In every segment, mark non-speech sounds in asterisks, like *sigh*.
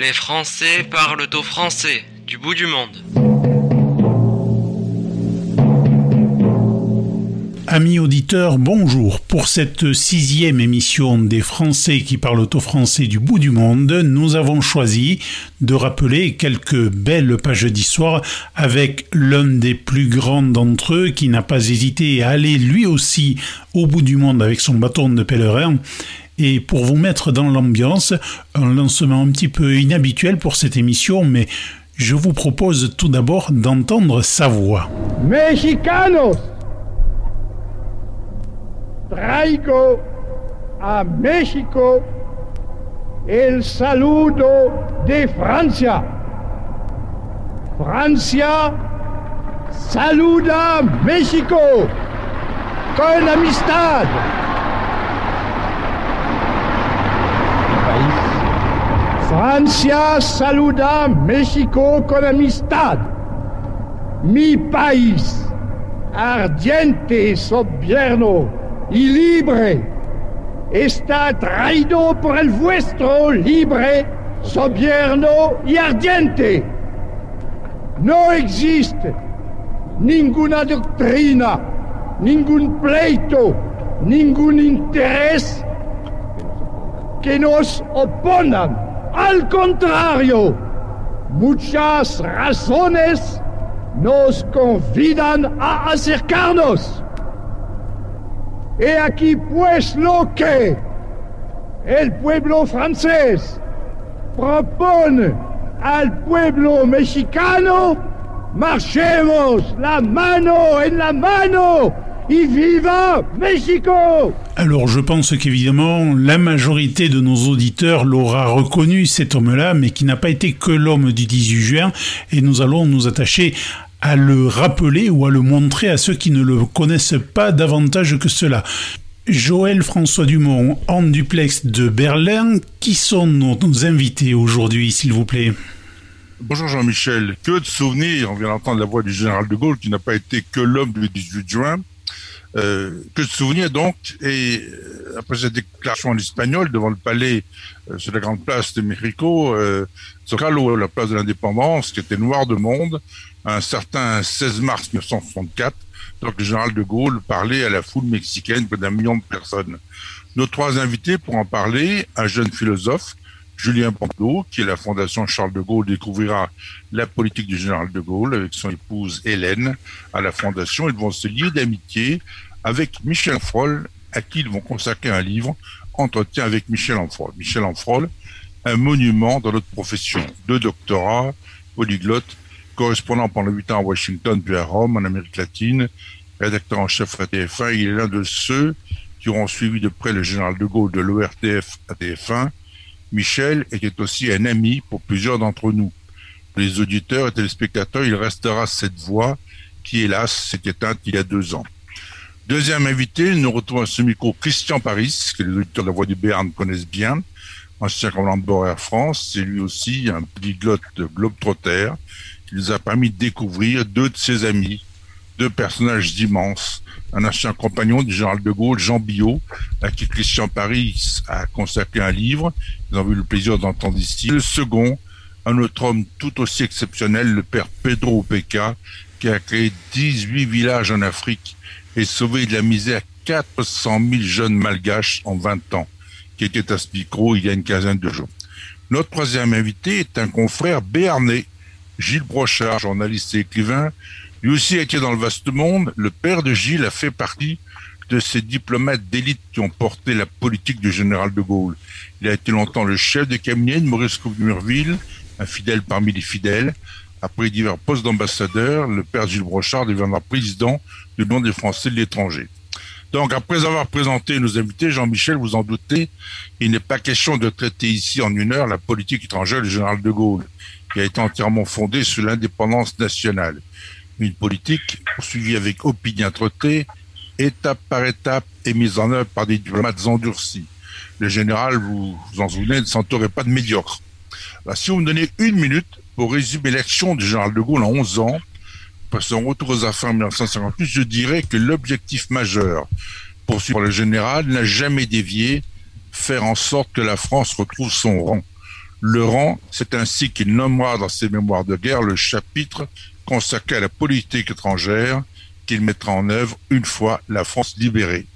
Les Français parlent au français du bout du monde. Amis auditeurs, bonjour. Pour cette sixième émission des Français qui parlent au français du bout du monde, nous avons choisi de rappeler quelques belles pages d'histoire avec l'un des plus grands d'entre eux qui n'a pas hésité à aller lui aussi au bout du monde avec son bâton de pèlerin. Et pour vous mettre dans l'ambiance, un lancement un petit peu inhabituel pour cette émission, mais je vous propose tout d'abord d'entendre sa voix. Mexicanos traigo a México el saludo de Francia. Francia saluda México con amistad. Francia saluda México con amistad. Mi país, ardiente soberano y libre está traído por el vuestro libre, soberano y ardiente. No existe ninguna doctrina, ningún pleito, ningún interés que nos oponan. Al contrario, muchas razones nos convidan a acercarnos. Et aquí pues lo que el pueblo francés propone al pueblo mexicano, marchemos la mano en la mano y viva Mexico Alors je pense qu'évidemment la majorité de nos auditeurs l'aura reconnu cet homme-là, mais qui n'a pas été que l'homme du 18 juin, et nous allons nous attacher à le rappeler ou à le montrer à ceux qui ne le connaissent pas davantage que cela. Joël François Dumont, en duplex de Berlin, qui sont nos, invités aujourd'hui, s'il vous plaît? Bonjour Jean-Michel. Que de souvenirs, on vient d'entendre la voix du général de Gaulle, qui n'a pas été que l'homme du 18 juin. Euh, que de souvenirs donc, et euh, après cette déclaration en espagnol devant le palais euh, sur la grande place de Mexico, euh, Zocalo, la place de l'indépendance, qui était noir de monde, un certain 16 mars 1964, donc le général de Gaulle parlait à la foule mexicaine, près d'un million de personnes. Nos trois invités pour en parler, un jeune philosophe, Julien Pantelot, qui est la Fondation Charles de Gaulle, découvrira la politique du général de Gaulle avec son épouse Hélène à la Fondation. Ils vont se lier d'amitié avec Michel Froll, à qui ils vont consacrer un livre, Entretien avec Michel Enfrol. Michel Enfrol, un monument dans notre profession, deux doctorats, polyglotte, correspondant pendant huit ans à Washington puis à Rome, en Amérique latine, rédacteur en chef à TF1. Il est l'un de ceux qui auront suivi de près le général de Gaulle de l'ORTF à TF1. Michel était aussi un ami pour plusieurs d'entre nous. Pour les auditeurs et téléspectateurs, il restera cette voix qui, hélas, s'est éteinte il y a deux ans. Deuxième invité, nous retrouvons ce micro Christian Paris, que les auditeurs de la Voix du Béarn connaissent bien, ancien commandant de bord Air France. C'est lui aussi un polyglotte de Globetrotter qui nous a permis de découvrir deux de ses amis, deux personnages immenses. Un ancien compagnon du général de Gaulle, Jean Billot, à qui Christian Paris a consacré un livre. Nous avons eu le plaisir d'entendre ici. Le second, un autre homme tout aussi exceptionnel, le père Pedro Opeca, qui a créé 18 villages en Afrique et sauvé de la misère 400 000 jeunes malgaches en 20 ans, qui était à ce micro il y a une quinzaine de jours. Notre troisième invité est un confrère béarnais, Gilles Brochard, journaliste et écrivain, lui aussi a été dans le vaste monde. Le père de Gilles a fait partie de ces diplomates d'élite qui ont porté la politique du général de Gaulle. Il a été longtemps le chef de cabinet de Maurice Coupe-Murville, un fidèle parmi les fidèles. Après divers postes d'ambassadeur, le père Gilles Brochard deviendra président du nom des Français de l'étranger. Donc, après avoir présenté nos invités, Jean-Michel, vous en doutez, il n'est pas question de traiter ici en une heure la politique étrangère du général de Gaulle qui a été entièrement fondée sur l'indépendance nationale. Une politique poursuivie avec opiniâtreté, étape par étape et mise en œuvre par des diplomates endurcis. Le général, vous vous en souvenez, ne s'entourait pas de médiocres. si vous me donnez une minute pour résumer l'action du général de Gaulle en 11 ans, après son retour aux affaires en 1958, je dirais que l'objectif majeur poursuivi par le général n'a jamais dévié, faire en sorte que la France retrouve son rang le rang. C'est ainsi qu'il nommera dans ses mémoires de guerre le chapitre consacré à la politique étrangère qu'il mettra en œuvre une fois la France libérée.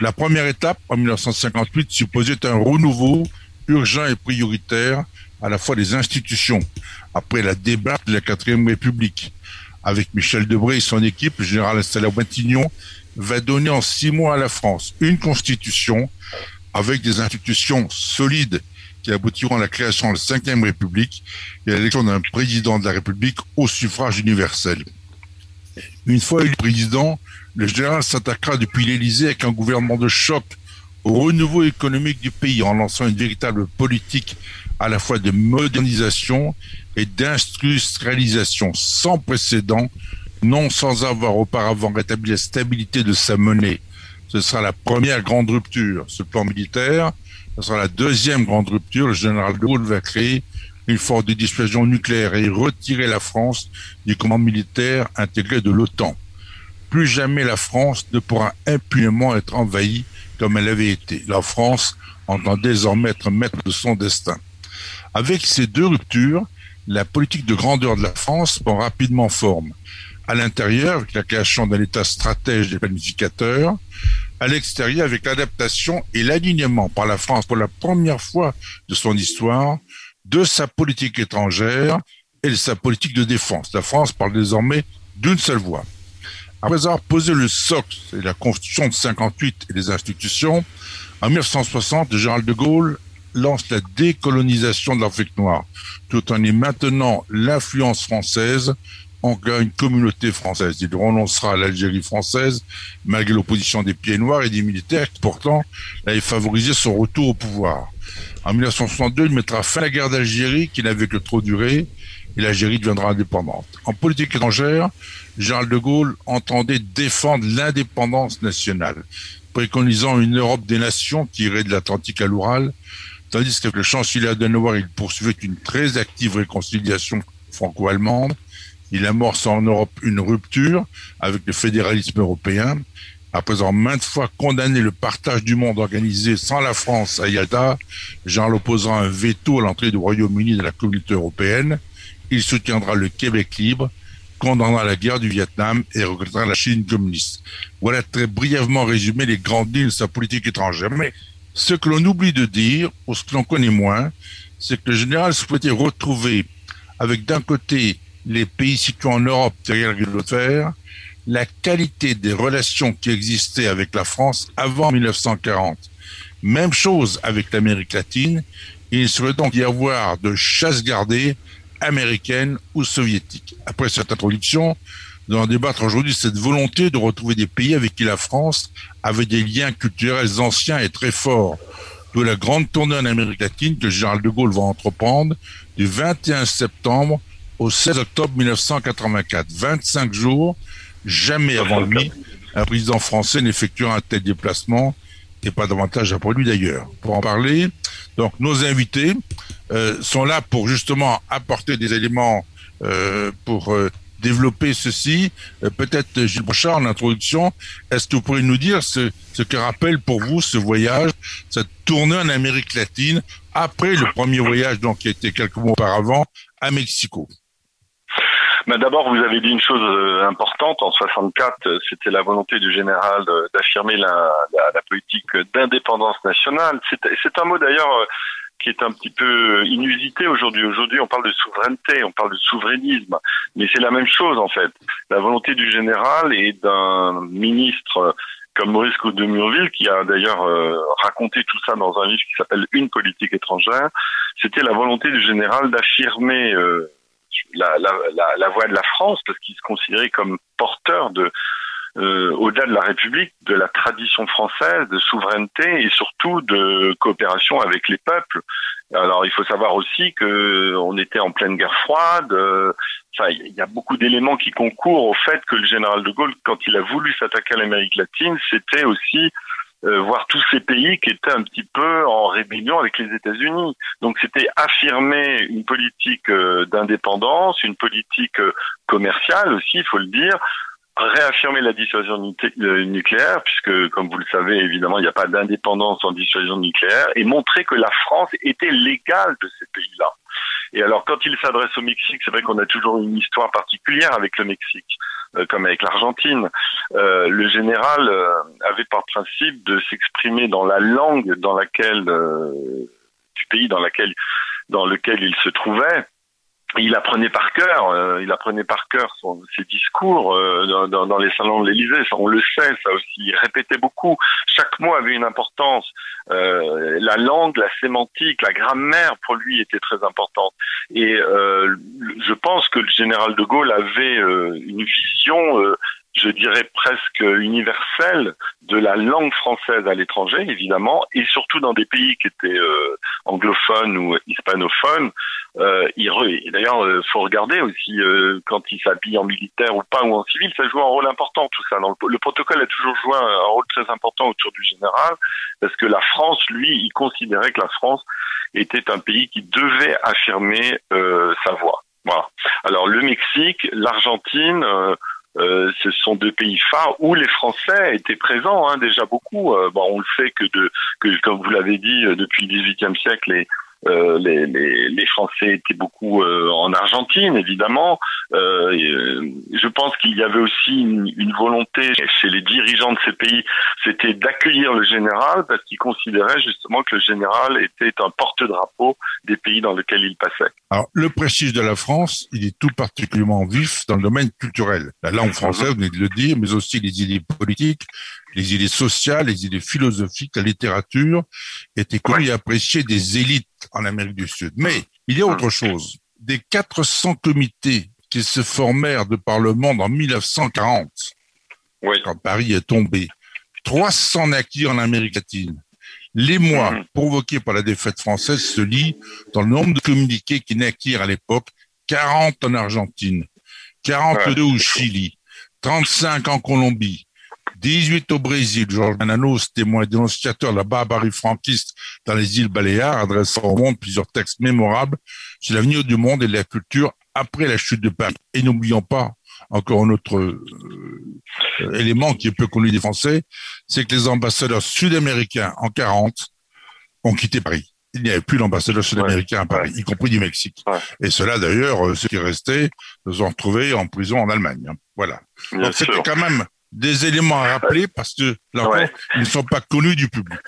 La première étape, en 1958, supposait un renouveau urgent et prioritaire à la fois des institutions, après la débarque de la quatrième République. Avec Michel Debré et son équipe, le général installé à va donner en six mois à la France une constitution avec des institutions solides qui aboutiront à la création de la cinquième République et à l'élection d'un président de la République au suffrage universel. Une fois élu président, le général s'attaquera depuis l'Élysée avec un gouvernement de choc au renouveau économique du pays en lançant une véritable politique à la fois de modernisation et d'industrialisation sans précédent, non sans avoir auparavant rétabli la stabilité de sa monnaie. Ce sera la première grande rupture. Ce plan militaire, ce sera la deuxième grande rupture. Le général de Gaulle va créer une force de dissuasion nucléaire et retirer la France du commandement militaire intégré de l'OTAN. Plus jamais la France ne pourra impunément être envahie comme elle avait été. La France entend désormais être maître de son destin. Avec ces deux ruptures, la politique de grandeur de la France prend rapidement forme. À l'intérieur, avec la création d'un État stratège et planificateur, à l'extérieur, avec l'adaptation et l'alignement par la France pour la première fois de son histoire de sa politique étrangère et de sa politique de défense. La France parle désormais d'une seule voix. Après avoir posé le socle et la constitution de 58 et les institutions, en 1960, le général de Gaulle lance la décolonisation de l'Afrique noire, tout en y maintenant l'influence française en une communauté française. Il renoncera à l'Algérie française, malgré l'opposition des pieds noirs et des militaires qui, pourtant, avaient favorisé son retour au pouvoir. En 1962, il mettra fin à la guerre d'Algérie, qui n'avait que trop duré, et l'Algérie deviendra indépendante. En politique étrangère, Charles de Gaulle entendait défendre l'indépendance nationale, préconisant une Europe des nations qui irait de l'Atlantique à l'Oural, tandis que le chancelier Adenauer, il poursuivait une très active réconciliation franco-allemande. Il amorce en Europe une rupture avec le fédéralisme européen. Après avoir maintes fois condamné le partage du monde organisé sans la France à Yalta, Jean l'opposera un veto à l'entrée du Royaume-Uni dans la communauté européenne. Il soutiendra le Québec libre condamnera la guerre du Vietnam et regrettera la Chine communiste. Voilà très brièvement résumé les grandes lignes de sa politique étrangère. Mais ce que l'on oublie de dire, ou ce que l'on connaît moins, c'est que le général souhaitait retrouver, avec d'un côté les pays situés en Europe derrière le fer, la qualité des relations qui existaient avec la France avant 1940. Même chose avec l'Amérique latine. Il serait donc y avoir de chasse gardée américaine ou soviétique. Après cette introduction, nous allons débattre aujourd'hui cette volonté de retrouver des pays avec qui la France avait des liens culturels anciens et très forts. De la grande tournée en Amérique latine que Gérald de Gaulle va entreprendre du 21 septembre au 16 octobre 1984. 25 jours, jamais avant lui, un président français n'effectuera un tel déplacement et pas davantage après lui d'ailleurs. Pour en parler, donc nos invités, euh, sont là pour justement apporter des éléments euh, pour euh, développer ceci. Peut-être Gilles Brochard, en introduction, est-ce que vous pourriez nous dire ce, ce que rappelle pour vous ce voyage, cette tournée en Amérique latine, après le premier voyage donc qui a été quelques mois auparavant à Mexico? D'abord, vous avez dit une chose importante. En 64, c'était la volonté du général d'affirmer la, la, la, politique d'indépendance nationale. C'est un mot d'ailleurs qui est un petit peu inusité aujourd'hui. Aujourd'hui, on parle de souveraineté, on parle de souverainisme, mais c'est la même chose en fait. La volonté du général et d'un ministre comme Maurice Claude de Murville, qui a d'ailleurs euh, raconté tout ça dans un livre qui s'appelle Une politique étrangère, c'était la volonté du général d'affirmer euh, la, la, voix de la France, parce qu'il se considérait comme porteur de euh, au-delà de la République, de la tradition française, de souveraineté et surtout de coopération avec les peuples. Alors il faut savoir aussi que on était en pleine guerre froide. Euh, enfin, il y a beaucoup d'éléments qui concourent au fait que le général de Gaulle, quand il a voulu s'attaquer à l'Amérique latine, c'était aussi euh, voir tous ces pays qui étaient un petit peu en rébellion avec les États-Unis. Donc c'était affirmer une politique d'indépendance, une politique commerciale aussi, il faut le dire, réaffirmer la dissuasion euh, nucléaire, puisque, comme vous le savez, évidemment, il n'y a pas d'indépendance en dissuasion nucléaire, et montrer que la France était légale de ces pays-là. Et alors, quand il s'adresse au Mexique, c'est vrai qu'on a toujours une histoire particulière avec le Mexique, euh, comme avec l'Argentine. Euh, le général euh, avait par principe de s'exprimer dans la langue dans laquelle du pays dans laquelle dans lequel il se trouvait il apprenait par cœur, euh, il apprenait par cœur son, ses discours euh, dans, dans, les salons de l'Élysée. On le sait, ça aussi. Il répétait beaucoup. Chaque mot avait une importance. Euh, la langue, la sémantique, la grammaire pour lui était très importante. Et je pense que le général de Gaulle avait une vision je dirais presque universelle de la langue française à l'étranger, évidemment, et surtout dans des pays qui étaient euh, anglophones ou hispanophones. Euh, D'ailleurs, il euh, faut regarder aussi euh, quand il s'habille en militaire ou pas ou en civil, ça joue un rôle important tout ça. Donc, le protocole a toujours joué un, rôle très important autour du général, parce que la France, lui, il considérait que la France était un pays qui devait affirmer sa voix. Voilà. Alors le Mexique, l'Argentine. Euh, ce sont deux pays phares où les Français étaient présents hein, déjà beaucoup. Euh, bon, on le sait que, de, que comme vous l'avez dit, euh, depuis le XVIIIe siècle, les, euh, les, les, les, Français étaient beaucoup euh, en Argentine, évidemment. Euh, je pense qu'il y avait aussi une, une, volonté chez les dirigeants de ces pays, c'était d'accueillir le général parce qu'ils considéraient justement que le général était un porte-drapeau des pays dans lesquels il passait. Alors, le prestige de la France, il est tout particulièrement vif dans le domaine culturel. La langue française, vous venez de le dire, mais aussi les idées politiques, les idées sociales, les idées philosophiques, la littérature étaient connues et appréciées des élites en Amérique du Sud. Mais il y a autre chose. Des 400 comités qui se formèrent de par le monde en 1940, quand Paris est tombé, 300 naquirent en Amérique latine. Les mois mhm. provoqués par la défaite française se lient dans le nombre de communiqués qui naquirent à l'époque, 40 en Argentine, 42 au Chili, 35 en Colombie, 18 au Brésil, Georges Bernanos, témoin dénonciateur de la barbarie franquiste dans les îles Baléares, adressant au monde plusieurs textes mémorables sur l'avenir du monde et de la culture après la chute de Paris. Et n'oublions pas encore un autre euh, élément qui est peu connu des Français, c'est que les ambassadeurs sud-américains en 40 ont quitté Paris. Il n'y avait plus d'ambassadeurs sud-américains à Paris, y compris du Mexique. Et cela, d'ailleurs, euh, ceux qui restaient se sont retrouvés en prison en Allemagne. Voilà. Donc c'était quand même des éléments à rappeler parce que là ils ne sont pas connus du public.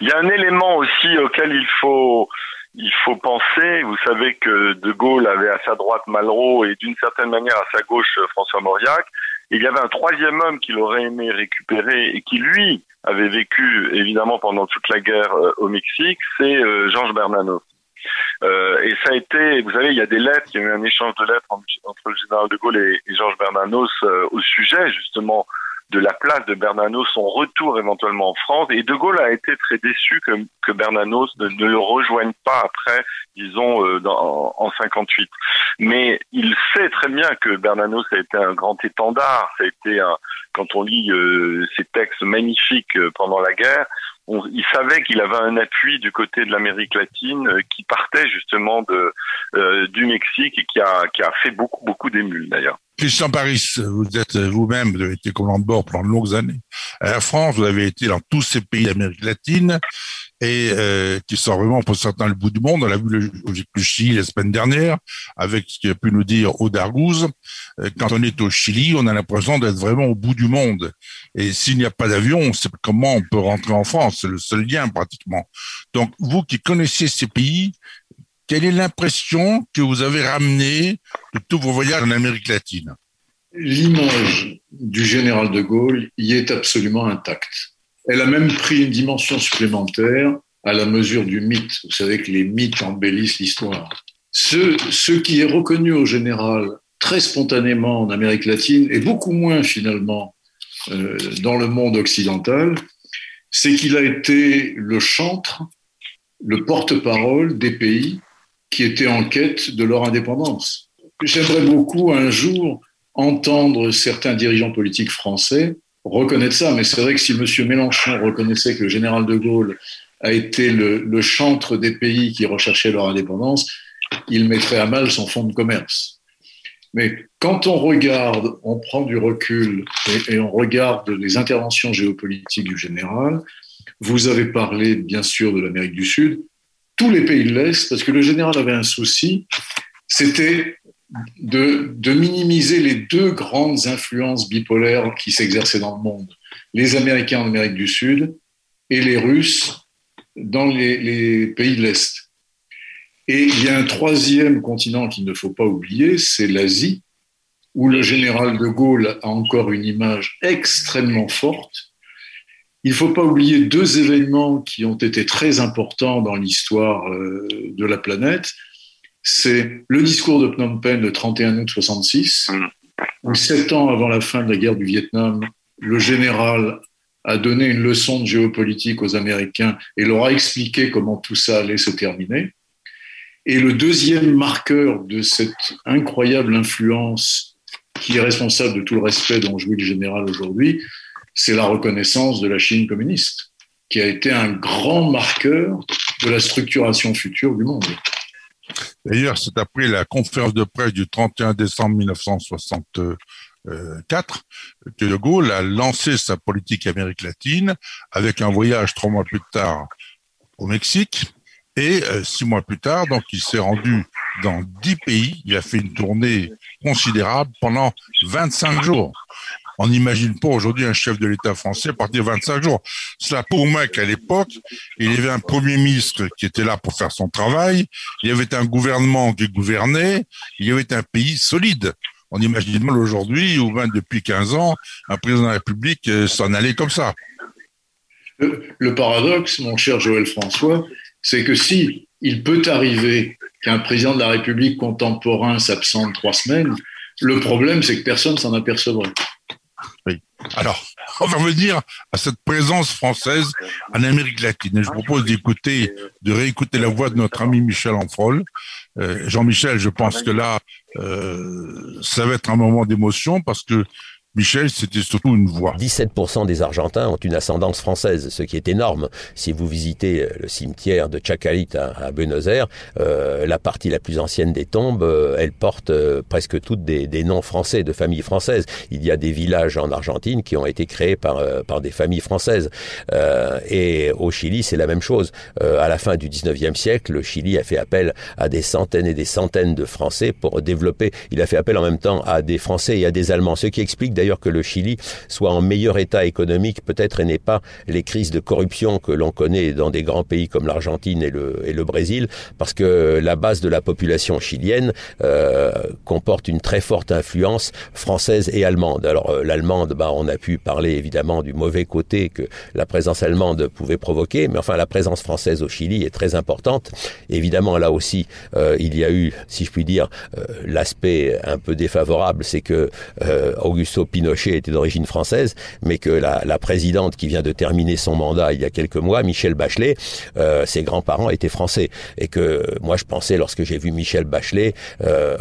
Il y a un élément aussi auquel il faut il faut penser. Vous savez que De Gaulle avait à sa droite Malraux et d'une certaine manière à sa gauche François Mauriac. Il y avait un troisième homme qu'il aurait aimé récupérer et qui lui avait vécu évidemment pendant toute la guerre euh, au Mexique, c'est euh, Georges Bernanos. Euh, et ça a été, vous savez, il y a des lettres, il y a eu un échange de lettres entre, le général de Gaulle et, Georges Bernanos euh, au sujet justement de la place de Bernanos, son retour éventuellement en France. Et De Gaulle a été très déçu que, que Bernanos ne, le rejoigne pas après, disons, euh, en 58. Mais il sait très bien que Bernanos a été un grand étendard. Ça a été un, quand on lit euh, ces textes magnifiques pendant la guerre, il savait qu'il avait un appui du côté de l'Amérique latine euh, qui partait justement de, euh, du Mexique et qui a, qui a fait beaucoup, beaucoup d'émules d'ailleurs. Christian Paris, vous êtes vous-même, vous avez été commandant de bord pendant de longues années. À la France, vous avez été dans tous ces pays d'Amérique latine et euh, qui sont vraiment pour certains le bout du monde. On a vu le, Chili la semaine dernière avec ce qu'il a pu nous dire Audargouze. Euh, quand on est au Chili, on a l'impression d'être vraiment au bout du monde. Et s'il n'y a pas d'avion, on sait comment on peut rentrer en France. C'est le seul lien pratiquement. Donc vous qui connaissez ces pays, quelle est l'impression que vous avez ramenée de tous vos voyages en Amérique latine? L'image du général de Gaulle y est absolument intacte. Elle a même pris une dimension supplémentaire à la mesure du mythe. Vous savez que les mythes embellissent l'histoire. Ce, qui est reconnu au général très spontanément en Amérique latine et beaucoup moins finalement euh, dans le monde occidental, c'est qu'il a été le chantre, le porte-parole des pays qui étaient en quête de leur indépendance. J'aimerais beaucoup un jour entendre certains dirigeants politiques français reconnaître ça, mais c'est vrai que si M. Mélenchon reconnaissait que le général de Gaulle a été le, chantre des pays qui recherchaient leur indépendance, il mettrait à mal son fonds de commerce. Mais quand on regarde, on prend du recul et, on regarde les interventions géopolitiques du général, vous avez parlé bien sûr de l'Amérique du Sud, tous les pays de l'Est, parce que le général avait un souci, c'était de, minimiser les deux grandes influences bipolaires qui s'exerçaient dans le monde, les Américains en Amérique du Sud et les Russes dans les pays de l'Est. Et il y a un troisième continent qu'il ne faut pas oublier, c'est l'Asie, où le général de Gaulle a encore une image extrêmement forte. Il ne faut pas oublier deux événements qui ont été très importants dans l'histoire euh, de la planète. C'est le discours de Phnom Penh le 31 août 66, où sept ans avant la fin de la guerre du Vietnam, le général a donné une leçon de géopolitique aux Américains et leur a expliqué comment tout ça allait se terminer. Et le deuxième marqueur de cette incroyable influence qui est responsable de tout le respect dont jouit le général aujourd'hui, c'est la reconnaissance de la Chine communiste, qui a été un grand marqueur de la structuration future du monde. D'ailleurs, c'est après la conférence de presse du 31 décembre 1964 que De Gaulle a lancé sa politique Amérique latine avec un voyage trois mois plus tard au Mexique et euh, six mois plus tard, donc il s'est rendu dans dix pays. Il a fait une tournée considérable pendant 25 jours. On n'imagine pas aujourd'hui un chef de l'État français partir 25 jours. Cela pour moi qu'à l'époque, il y avait un premier ministre qui était là pour faire son travail, il y avait un gouvernement qui gouvernait, il y avait un pays solide. On imagine mal aujourd'hui, ou même depuis 15 ans, un président de la République euh, s'en allait comme ça. le paradoxe, mon cher Joël François, c'est que si il peut arriver qu'un président de la République contemporain s'absente trois semaines, le problème, c'est que personne s'en apercevrait. Alors, *laughs* on va revenir à cette présence française en Amérique latine. Et je propose d'écouter, de réécouter la voix de notre ami Michel Anfrol. Euh, Jean-Michel, je pense que là, euh, ça va être un moment d'émotion parce que Michel, c'était surtout une voix. 17% des Argentins ont une ascendance française, ce qui est énorme. Si vous visitez euh, le cimetière de Chacarita à, Buenos Aires, euh, la partie la plus ancienne des tombes, euh, elle porte presque toutes des, noms français, de familles françaises. Il y a des villages en Argentine qui ont été créés par, par des familles françaises. et au Chili, c'est la même chose. à la fin du 19e siècle, le Chili a fait appel à des centaines et des centaines de Français pour développer. Il a fait appel en même temps à des Français et à des Allemands, ce qui explique d'ailleurs que le Chili soit en meilleur état économique peut-être et n'ait pas les crises de corruption que l'on connaît dans des grands pays comme l'Argentine et le, et le Brésil, parce que la base de la population chilienne euh, comporte une très forte influence française et allemande. Alors euh, l'allemande, bah, on a pu parler évidemment du mauvais côté que la présence allemande pouvait provoquer, mais enfin la présence française au Chili est très importante. Évidemment, là aussi, euh, il y a eu, si je puis dire, l'aspect un peu défavorable, c'est que Augusto Pinochet était d'origine française, mais que la, présidente qui vient de terminer son mandat il y a quelques mois, Michel Bachelet, euh, ses grands-parents étaient français. Et que moi, je pensais, lorsque j'ai vu Michel Bachelet, euh,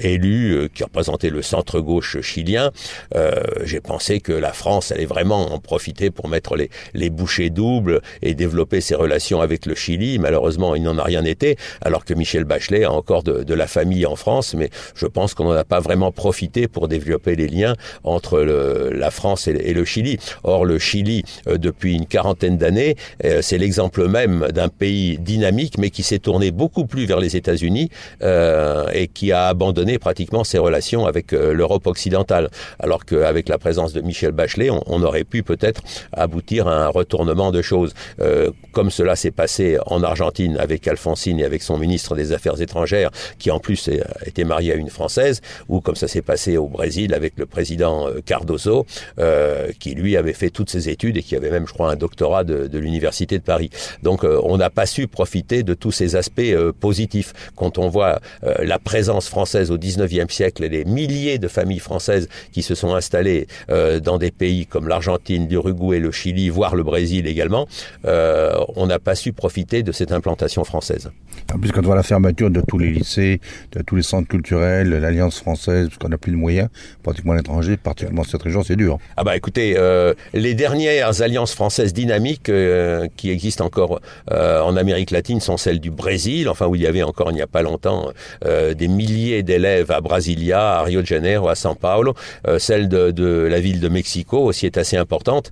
élu, euh, qui représentait le centre-gauche chilien, euh, j'ai pensé que la France allait vraiment en profiter pour mettre les, les bouchées doubles et développer ses relations avec le Chili. Malheureusement, il n'en a rien été, alors que Michel Bachelet a encore de, de la famille en France, mais je pense qu'on n'en a pas vraiment profité pour développer les liens entre le, la France et, le Chili. Or, le Chili, euh, depuis une quarantaine d'années, euh, c'est l'exemple même d'un pays dynamique, mais qui s'est tourné beaucoup plus vers les États-Unis euh, et qui a abandonné pratiquement ses relations avec l'Europe occidentale. Alors qu'avec la présence de Michel Bachelet, on, on aurait pu peut-être aboutir à un retournement de choses, comme cela s'est passé en Argentine avec Alfonsine et avec son ministre des Affaires étrangères, qui en plus était marié à une Française, ou comme ça s'est passé au Brésil avec le président euh, Cardoso, euh, qui lui avait fait toutes ses études et qui avait même, je crois, un doctorat de, de l'université de Paris. Donc, euh, on n'a pas su profiter de tous ces aspects positifs. Quand on voit la présence française au 19e siècle et les milliers de familles françaises qui se sont installées dans des pays comme l'Argentine, l'Uruguay, le Chili, voire le Brésil également, on n'a pas su profiter de cette implantation française. En plus, quand on voit la fermeture de tous les lycées, de tous les centres culturels, l'Alliance française, parce qu'on n'a plus de moyens, pratiquement à l'étranger, particulièrement cette région, c'est dur. Ah bah écoutez, euh, les dernières alliances françaises dynamiques euh, qui existent encore euh, en Amérique latine sont celles du Brésil, enfin où il y avait encore il n'y a pas longtemps euh, des milliers élèves à Brasilia, à Rio de Janeiro, à São Paulo. celle de, la ville de Mexico aussi est assez importante.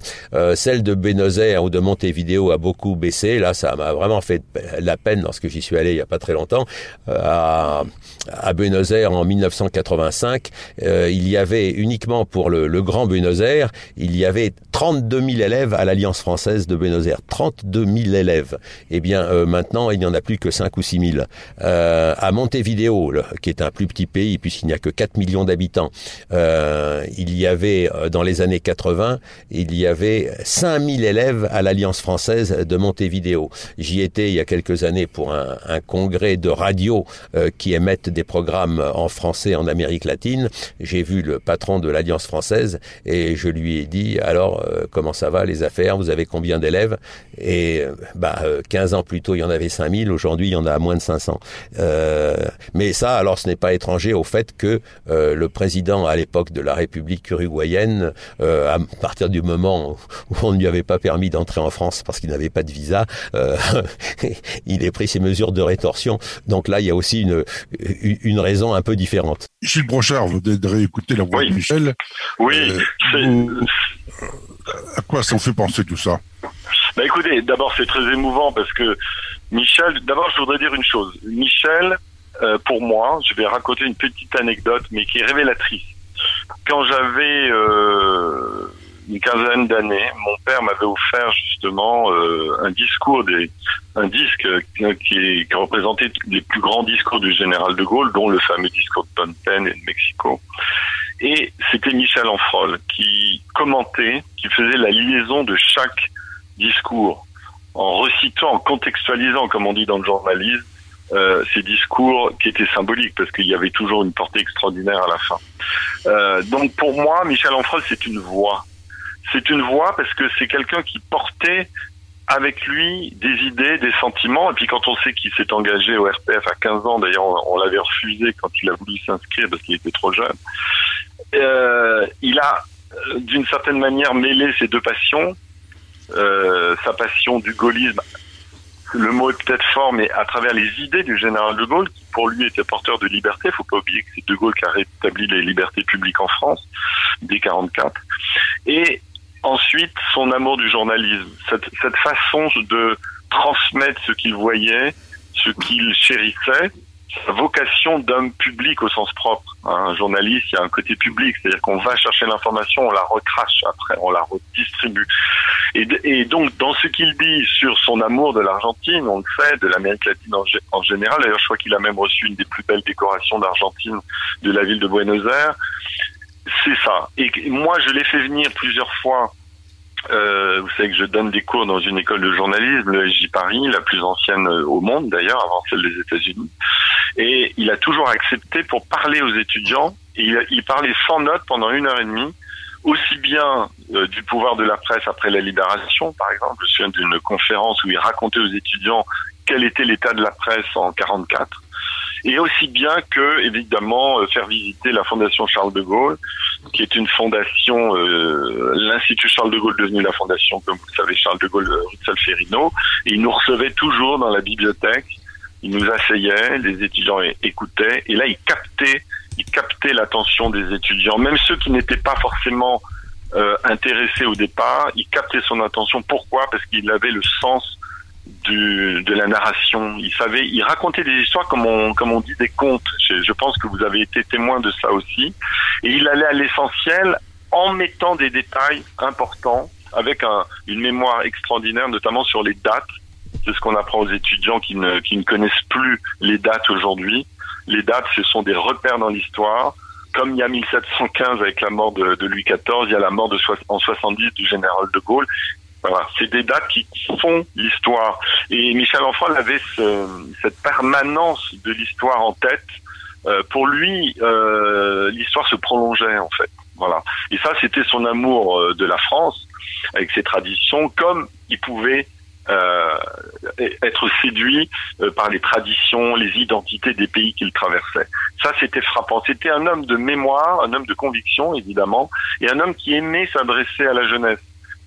celle de Buenos Aires ou de Montevideo a beaucoup baissé. Là, ça m'a vraiment fait la peine lorsque j'y suis allé il y a pas très longtemps. à, à Buenos Aires en 1985, il y avait uniquement pour le, Grand Buenos Aires, il y avait 32 000 élèves à l'Alliance française de Buenos Aires. 32 000 élèves. Eh bien, euh, maintenant, il n'y en a plus que 5 ou 6 000. Euh, à Montevideo, qui est un plus pays, puisqu'il n'y a que 4 millions d'habitants, euh, il y avait, euh, dans les années 80, il y avait 5 000 élèves à l'Alliance française de Montevideo. J'y étais il y a quelques années pour un, congrès de radio euh, qui émettent des programmes en français en Amérique latine. J'ai vu le patron de l'Alliance française et je lui ai dit, alors, comment ça va les affaires? Vous avez combien d'élèves Et bah, 15 ans plus tôt, il y en avait 5000. Aujourd'hui, il y en a moins de 500. Euh, mais ça, alors, ce n'est pas étranger au fait que euh, le président, à l'époque de la République uruguayenne, euh, à partir du moment où on ne lui avait pas permis d'entrer en France parce qu'il n'avait pas de visa, euh, *laughs* il ait pris ses mesures de rétorsion. Donc là, il y a aussi une, une raison un peu différente. Gilles Brochard, vous de réécouter la voix Oui. de Michel. Oui, Euh, vous- à quoi ça vous fait penser tout ça? Bah écoutez, d'abord c'est très émouvant parce que Michel, d'abord je voudrais dire une chose. Michel, euh, pour moi, je vais raconter une petite anecdote mais qui est révélatrice. Quand j'avais euh, une quinzaine d'années, mon père m'avait offert justement euh, un discours, un disque qui, représentait les plus grands discours du général de Gaulle, dont le fameux discours de Penh et de Mexico. Et c'était Michel Enfrol qui commentait, qui faisait la liaison de chaque discours en recitant, en contextualisant, comme on dit dans le journalisme, euh, ces discours qui étaient symboliques parce qu'il y avait toujours une portée extraordinaire à la fin. Euh, donc pour moi, Michel Enfrol, c'est une voix. C'est une voix parce que c'est quelqu'un qui portait avec lui des idées, des sentiments. Et puis quand on sait qu'il s'est engagé au RPF à 15 ans, d'ailleurs on, on l'avait refusé quand il a voulu s'inscrire parce qu'il était trop jeune, euh, il a euh, d'une certaine manière mêlé ces deux passions, euh, sa passion du gaullisme, le mot est peut-être fort, mais à travers les idées du général de Gaulle, qui pour lui était porteur de liberté, faut pas oublier que c'est de Gaulle qui a rétabli les libertés publiques en France dès 44, et ensuite son amour du journalisme, cette, cette façon de transmettre ce qu'il voyait, ce qu'il chérissait, sa vocation d'homme public au sens propre. Un journaliste, il y a un côté public, c'est-à-dire qu'on va chercher l'information, on la recrache après, on la redistribue. Et, donc, dans ce qu'il dit sur son amour de l'Argentine, on le sait, de l'Amérique latine en, gé- en général, d'ailleurs, je crois qu'il a même reçu une des plus belles décorations d'Argentine de la ville de Buenos Aires, c'est ça. Et moi, je l'ai fait venir plusieurs fois. Euh, vous savez que je donne des cours dans une école de journalisme, le SJ Paris, la plus ancienne euh, au monde d'ailleurs, avant celle des États-Unis. Et il a toujours accepté pour parler aux étudiants. Et il, parlait sans notes pendant une heure et demie, aussi bien euh, du pouvoir de la presse après la libération, par exemple. Je me souviens d'une conférence où il racontait aux étudiants quel était l'état de la presse en 44 et aussi bien que évidemment euh, faire visiter la fondation Charles de Gaulle qui est une fondation euh, l'institut Charles de Gaulle devenu la fondation comme vous le savez Charles de Gaulle euh, rue de Solferino et il nous recevait toujours dans la bibliothèque. Il nous asseyait les étudiants écoutaient. Et là il captait il captait l'attention des étudiants. Même ceux qui n'étaient pas forcément intéressés au départ il captait son attention. Pourquoi? Parce qu'il avait le sens de la narration. Il savait, il racontait des histoires comme on, comme on dit des contes. Je, pense que vous avez été témoin de ça aussi. Et il allait à l'essentiel en mettant des détails importants avec un, une mémoire extraordinaire, notamment sur les dates. C'est ce qu'on apprend aux étudiants qui ne, qui ne connaissent plus les dates aujourd'hui. Les dates, ce sont des repères dans l'histoire. Comme il y a 1715 avec la mort de, Louis XIV, il y a la mort de en 70 du général de Gaulle. Voilà, c'est des dates qui font l'histoire. Et Michel Enfrol avait ce- cette permanence de l'histoire en tête. Euh, pour lui, euh, l'histoire se prolongeait en fait. Voilà. Et ça, c'était son amour euh, de la France avec ses traditions, comme il pouvait euh, être séduit euh, par les traditions, les identités des pays qu'il traversait. Ça, c'était frappant. C'était un homme de mémoire, un homme de conviction, évidemment, et un homme qui aimait s'adresser à la jeunesse.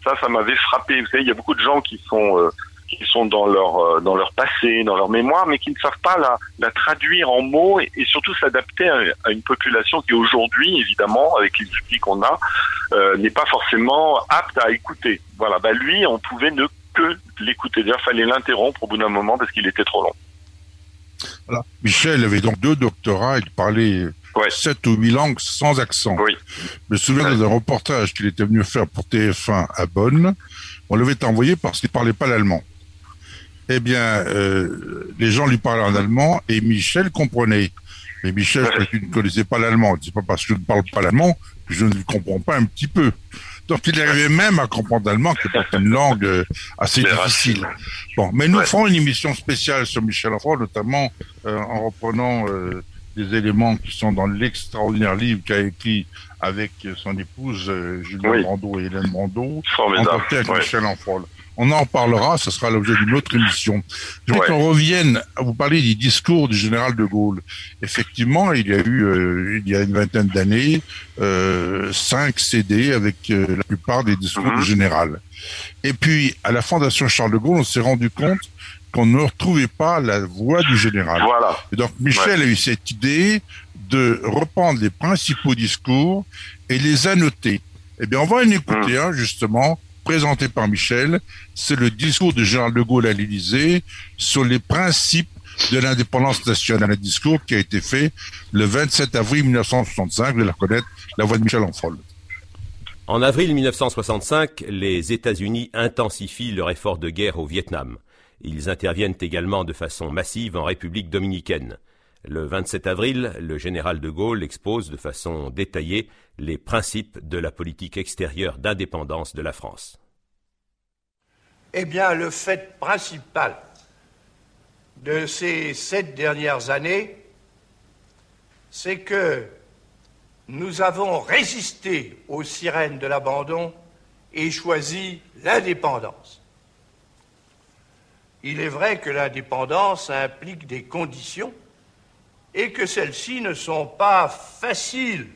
Ça, ça m'avait frappé. Vous savez, il y a beaucoup de gens qui sont euh, qui sont dans leur euh, dans leur passé, dans leur mémoire, mais qui ne savent pas la, traduire en mots et, surtout s'adapter à, une population qui aujourd'hui, évidemment, avec les outils qu'on a, euh, n'est pas forcément apte à écouter. Voilà, bah lui, on pouvait ne que l'écouter. D'ailleurs, fallait l'interrompre au bout d'un moment parce qu'il était trop long. Voilà. Michel avait donc deux doctorats, il parlait sept ou huit langues sans accent. Oui. Je me souviens d'un reportage qu'il était venu faire pour TF1 à Bonn. On l'avait envoyé parce qu'il parlait pas l'allemand. Eh bien, euh, les gens lui parlaient en allemand et Michel comprenait. Mais Michel, tu ne connaissais pas l'allemand. C'est pas parce que je ne parle pas l'allemand que je ne le comprends pas un petit peu. Donc il arrivait même à comprendre l'allemand, qui est une langue euh, assez difficile. Bon, mais nous ferons une émission spéciale sur Michel Enfant, notamment euh, en reprenant euh, des éléments qui sont dans l'extraordinaire livre qu'a écrit avec son épouse Julien oui. Brando et Hélène Brando, en avec Michel Enfant. On en parlera, ce sera l'objet d'une autre émission. Je voudrais qu'on revienne à vous parler du discours du général de Gaulle. Effectivement, il y a eu, euh, il y a une vingtaine d'années, euh, cinq CD avec euh, la plupart des discours du mhm. général. Et puis, à la Fondation Charles de Gaulle, on s'est rendu compte qu'on ne retrouvait pas la voix du général. Voilà. Et donc, Michel a eu cette idée de reprendre les principaux discours et les annoter. Eh bien, on va en écouter mhm. un, justement, présenté par Michel, c'est le discours de Général de Gaulle à l'Élysée sur les principes de l'indépendance nationale, un discours qui a été fait le 27 avril 1965, vous allez la reconnaître, la voix de Michel Enfol. En avril 1965, les États-Unis intensifient leur effort de guerre au Vietnam. Ils interviennent également de façon massive en République dominicaine. Le 27 avril, le général de Gaulle expose de façon détaillée les principes de la politique extérieure d'indépendance de la France. Eh bien, le fait principal de ces sept dernières années, c'est que nous avons résisté aux sirènes de l'abandon et choisi l'indépendance. Il est vrai que l'indépendance implique des conditions et que celles-ci ne sont pas faciles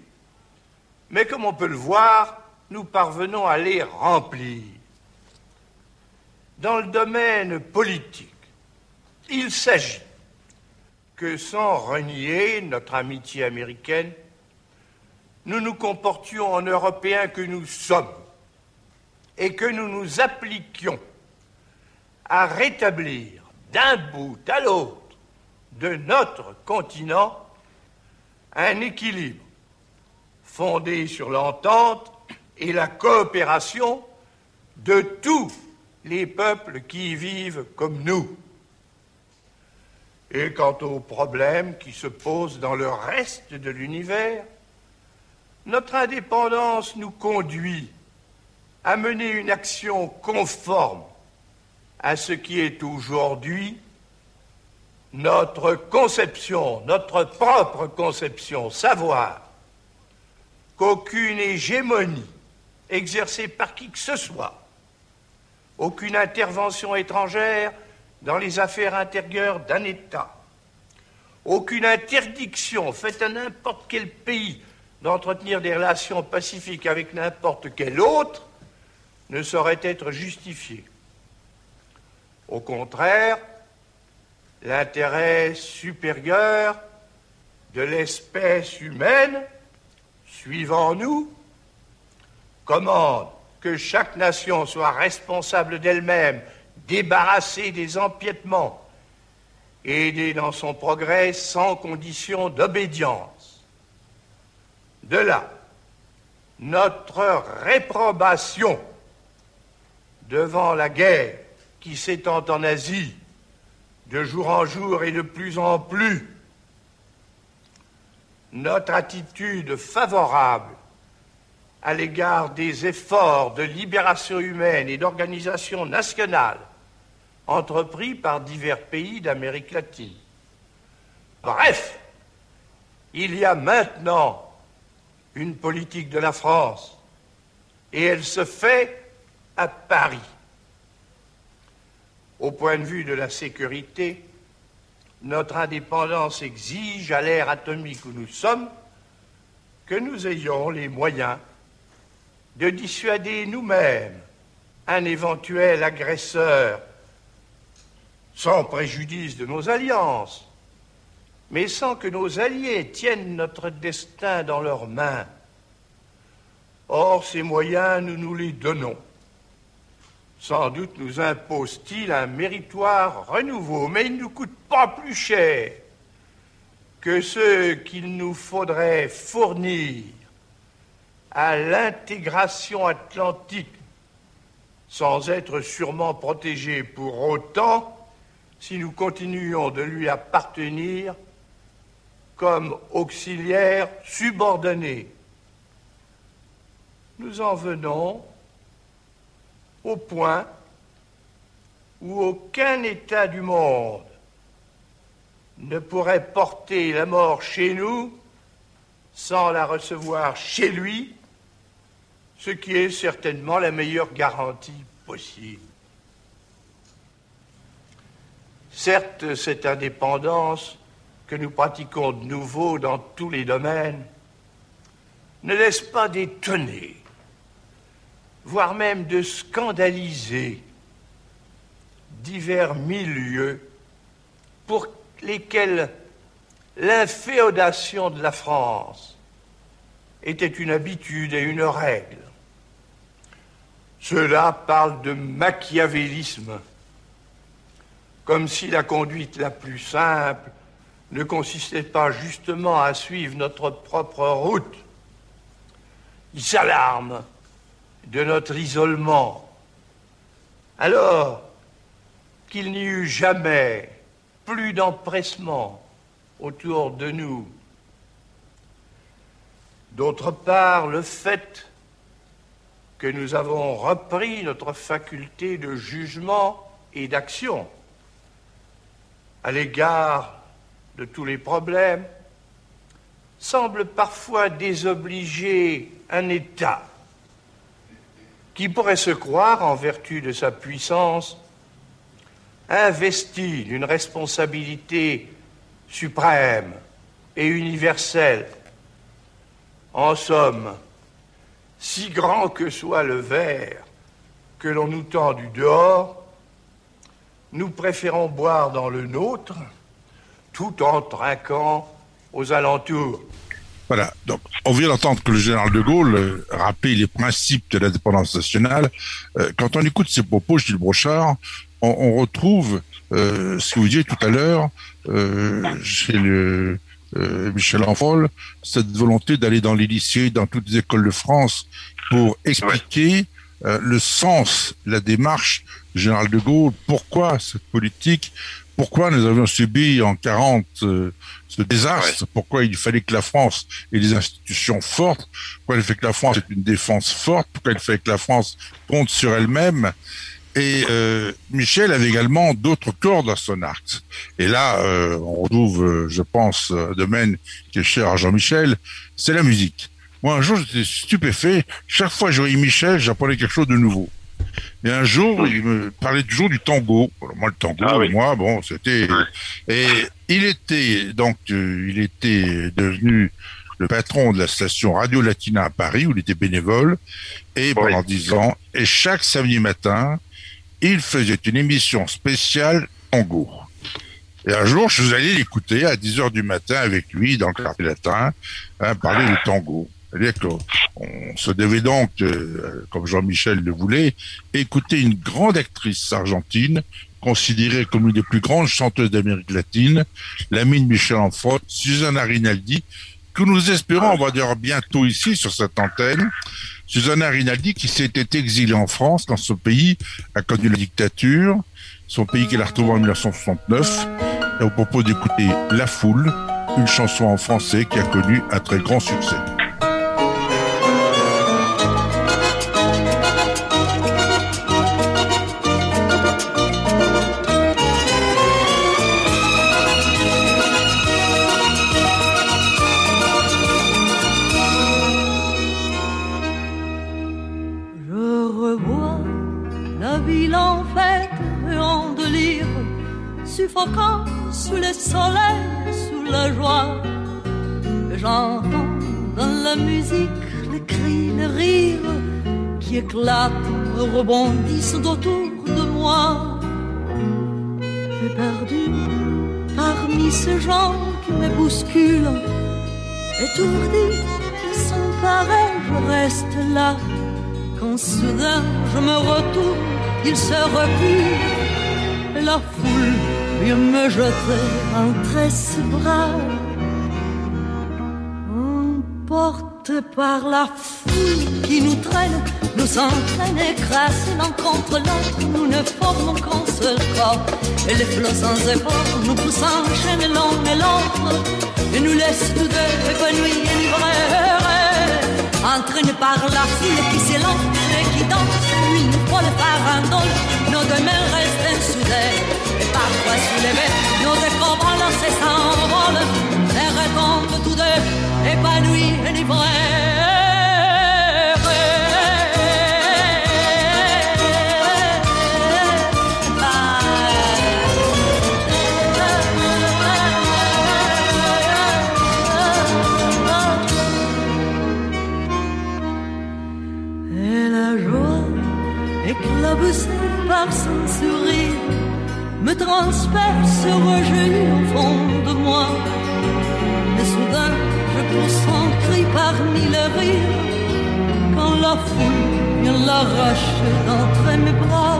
mais comme on peut le voir, nous parvenons à les remplir. Dans le domaine politique, il s'agit que sans renier notre amitié américaine, nous nous comportions en Européens que nous sommes et que nous nous appliquions à rétablir d'un bout à l'autre de notre continent un équilibre fondée sur l'entente et la coopération de tous les peuples qui y vivent comme nous. Et quant aux problèmes qui se posent dans le reste de l'univers, notre indépendance nous conduit à mener une action conforme à ce qui est aujourd'hui notre conception, notre propre conception, savoir qu'aucune hégémonie exercée par qui que ce soit, aucune intervention étrangère dans les affaires intérieures d'un État, aucune interdiction faite à n'importe quel pays d'entretenir des relations pacifiques avec n'importe quel autre ne saurait être justifiée. Au contraire, l'intérêt supérieur de l'espèce humaine suivant-nous, commande que chaque nation soit responsable d'elle-même, débarrassée des empiètements, aidée dans son progrès sans condition d'obédience. De là, notre réprobation devant la guerre qui s'étend en Asie de jour en jour et de plus en plus notre attitude favorable à l'égard des efforts de libération humaine et d'organisation nationale entrepris par divers pays d'Amérique latine. Bref, il y a maintenant une politique de la France et elle se fait à Paris. Au point de vue de la sécurité, notre indépendance exige, à l'ère atomique où nous sommes, que nous ayons les moyens de dissuader nous-mêmes un éventuel agresseur sans préjudice de nos alliances, mais sans que nos alliés tiennent notre destin dans leurs mains. Or, ces moyens, nous nous les donnons. Sans doute nous impose-t-il un méritoire renouveau, mais il ne nous coûte pas plus cher que ce qu'il nous faudrait fournir à l'intégration atlantique sans être sûrement protégé pour autant si nous continuons de lui appartenir comme auxiliaire subordonné. Nous en venons au point où aucun État du monde ne pourrait porter la mort chez nous sans la recevoir chez lui, ce qui est certainement la meilleure garantie possible. Certes, cette indépendance que nous pratiquons de nouveau dans tous les domaines ne laisse pas d'étonner, voire même de scandaliser divers milieux pour lesquels l'inféodation de la France était une habitude et une règle. Cela parle de machiavélisme, comme si la conduite la plus simple ne consistait pas justement à suivre notre propre route. Ils s'alarment de notre isolement, alors qu'il n'y eut jamais plus d'empressement autour de nous. D'autre part, le fait que nous avons repris notre faculté de jugement et d'action à l'égard de tous les problèmes semble parfois désobliger un État qui pourrait se croire, en vertu de sa puissance, investi d'une responsabilité suprême et universelle. En somme, si grand que soit le verre que l'on nous tend du dehors, nous préférons boire dans le nôtre tout en trinquant aux alentours. Voilà, donc on vient d'entendre que le général de Gaulle euh, rappelle les principes de l'indépendance nationale. Euh, quand on écoute ses propos, Gilles Brochard, on, retrouve euh, ce que vous disiez tout à l'heure chez Michel Enfol, cette volonté d'aller dans les lycées, dans toutes les écoles de France pour expliquer euh, le sens, la démarche du général de Gaulle, pourquoi cette politique, pourquoi nous avions subi en 40 euh, ce désastre, pourquoi il fallait que la France ait des institutions fortes, pourquoi il fait que la France ait une défense forte, pourquoi il fait que la France compte sur elle-même. Et euh, Michel avait également d'autres cordes à son arc. Et là, euh, on retrouve, euh, je pense, un domaine qui est cher à Jean-Michel, c'est la musique. Moi, un jour, j'étais stupéfait. Chaque fois que je voyais Michel, j'apprenais quelque chose de nouveau. Et un jour, il me parlait toujours du tango. Alors, moi, le tango, Ah oui. moi, bon, c'était... Et il était, donc, euh, il était devenu le patron de la station Radio Latina à Paris, où il était bénévole, et pendant dix ans. Et chaque samedi matin, il faisait une émission spéciale tango. Et un jour, je suis allé l'écouter à 10 heures du matin avec lui dans le quartier latin, hein, parler de tango. C'est-à-dire qu'on se devait donc, euh, comme Jean-Michel le voulait, écouter une grande actrice argentine, considérée comme une des plus grandes chanteuses d'Amérique latine, l'amie de Michel Enfant, Susanna Rinaldi, que nous espérons voir bientôt ici sur cette antenne. Susanna Rinaldi qui s'était exilée en France quand son pays a connu la dictature, son pays qu'elle a retrouvé en 1969. Et on propose d'écouter La Foule, une chanson en français qui a connu un très grand succès. Éclatent, rebondissent autour de moi. suis perdu parmi ces gens qui me bousculent. Étourdi, sans pareil, je reste là. Quand soudain je me retourne, il se recule. La foule vient me jeter entre ses bras. Emporté par la foule qui nous traîne, nous entraîne écrasés l'un contre l'autre, nous ne formons qu'un seul corps. Et les flots sans effort nous poussent en chaîne l'un et l'autre, et nous laissent tous deux épanouis et livrés. Entraînés par la foule qui s'élance et qui danse, une folle farandole, nos deux mains restent soudées, et parfois soulevées, nos deux corps lancés s'envolent, et retombent tous deux, épanouis et livrés. Et la joie éclaboussée par son sourire me transperce rejet au fond de moi. Mais soudain, je cri parmi les rires quand la foule vient l'arracher d'entre mes bras.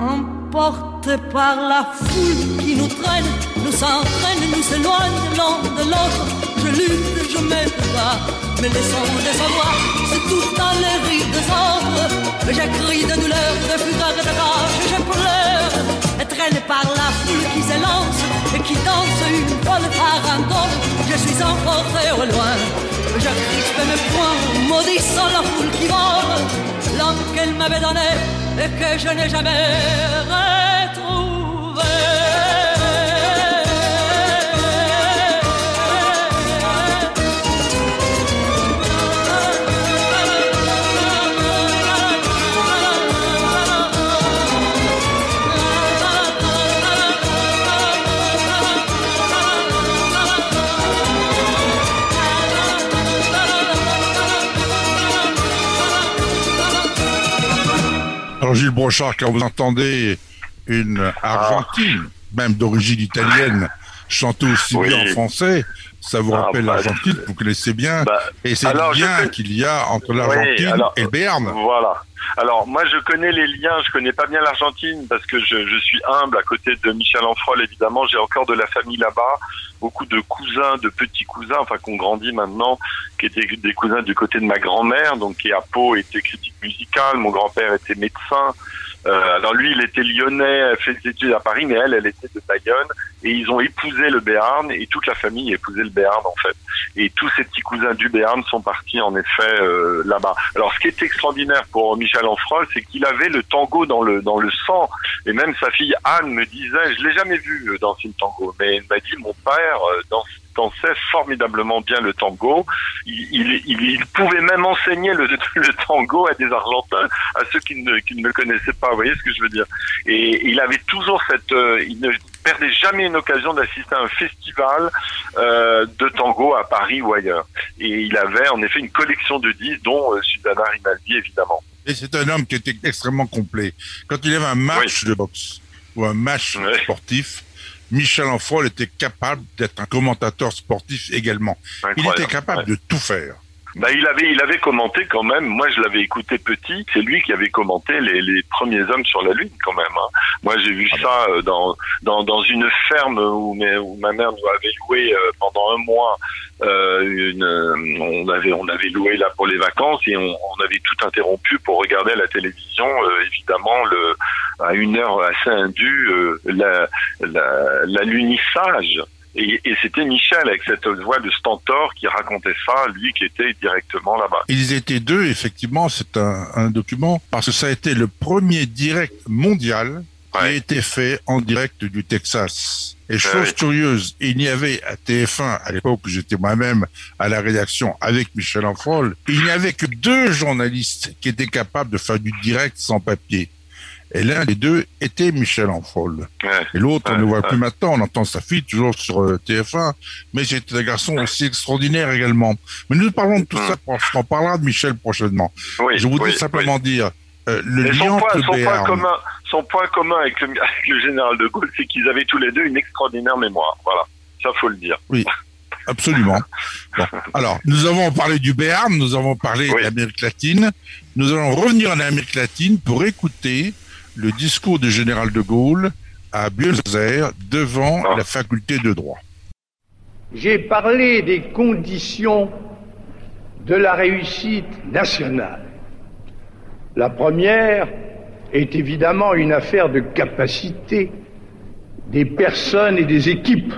Emporté par la foule qui nous traîne, nous s'entraîne, nous s'éloigne l'un de l'autre. Je lutte, je me mais les sons des endroits se tout dans les rires des autres. Je crie de douleur, de fureur, de rage, je pleure. Et traîné par la foule qui s'élance et qui danse une folle farandole, je suis emporté au loin. Je crispe mes poings, maudissant la foule qui vole, l'homme qu'elle m'avait donné et que je n'ai jamais Gilles Brochard, quand vous entendez une Argentine, même d'origine italienne, chanter aussi Oui. bien en français, ça vous Ah, rappelle bah, l'Argentine, vous connaissez bien, Bah, et c'est le lien qu'il y a entre l'Argentine Oui, et le Béarn. Voilà. Alors moi je connais les liens, je connais pas bien l'Argentine parce que je, je suis humble à côté de Michel Enfrol évidemment, j'ai encore de la famille là-bas, beaucoup de cousins, de petits cousins, enfin qu'on grandit maintenant, qui étaient des cousins du côté de ma grand-mère, donc qui à Pau était critique musicale, mon grand-père était médecin. Euh, alors lui, il était lyonnais, a fait des études à Paris, mais elle, elle était de Bayonne, et ils ont épousé le Béarn, et toute la famille a épousé le Béarn en fait. Et tous ces petits cousins du Béarn sont partis en effet euh, là-bas. Alors ce qui est extraordinaire pour Michel Enfrol, c'est qu'il avait le tango dans le dans le sang, et même sa fille Anne me disait, je l'ai jamais vu euh, danser le tango, mais elle m'a dit mon père euh, danse dansait formidablement bien le tango. Il, il, il, il pouvait même enseigner le, *laughs* le tango à des Argentins, à ceux qui ne, qui ne le connaissaient pas. Vous voyez ce que je veux dire Et il avait toujours cette, euh, il ne perdait jamais une occasion d'assister à un festival euh, de tango à Paris ou ailleurs. Et il avait en effet une collection de disques, dont euh, Sudana Rimaldi évidemment. Et c'est un homme qui était extrêmement complet. Quand il y avait un match de boxe ou un match sportif, Michel Enfrol était capable d'être un commentateur sportif également. Il était capable ouais. de tout faire. Bah, il avait, il avait commenté quand même. Moi, je l'avais écouté petit. C'est lui qui avait commenté les, les premiers hommes sur la lune, quand même. hein. Moi, j'ai vu ça euh, dans, dans dans une ferme où, mes- où ma mère nous avait loué euh, pendant un mois. Euh, une, euh, on avait on avait loué là pour les vacances et on, on avait tout interrompu pour regarder à la télévision. euh, évidemment, le à une heure assez indue, euh, la la l'alunissage. Et, et c'était Michel avec cette voix de stentor qui racontait ça, lui qui était directement là-bas. Ils étaient deux, effectivement, c'est un, un document, parce que ça a été le premier direct mondial qui a été fait en direct du Texas. Et chose curieuse, il y avait à TF1, à l'époque où j'étais moi-même à la rédaction avec Michel Enfrol, il n'y avait que deux journalistes qui étaient capables de faire du direct sans papier. Et l'un des deux était Michel Enfrol. Et l'autre, on ne le voit plus maintenant, on entend sa fille toujours sur euh, TF1, mais c'était un garçon aussi extraordinaire également. Mais nous parlons de tout ça parce qu'on parlera de Michel prochainement. Oui, Je voudrais oui, simplement dire euh, le lien son, point, son, commun, son point commun avec le, *laughs* avec le général de Gaulle, c'est qu'ils avaient tous les deux une extraordinaire mémoire. Voilà, ça faut le dire. Oui, absolument. Bon. Alors, nous avons parlé du Béarn, nous avons parlé de l'Amérique latine. Nous allons revenir en Amérique latine pour écouter le discours du général de Gaulle à Buenos Aires devant Ah. la faculté de droit. J'ai parlé des conditions de la réussite nationale. La première est évidemment une affaire de capacité des personnes et des équipes,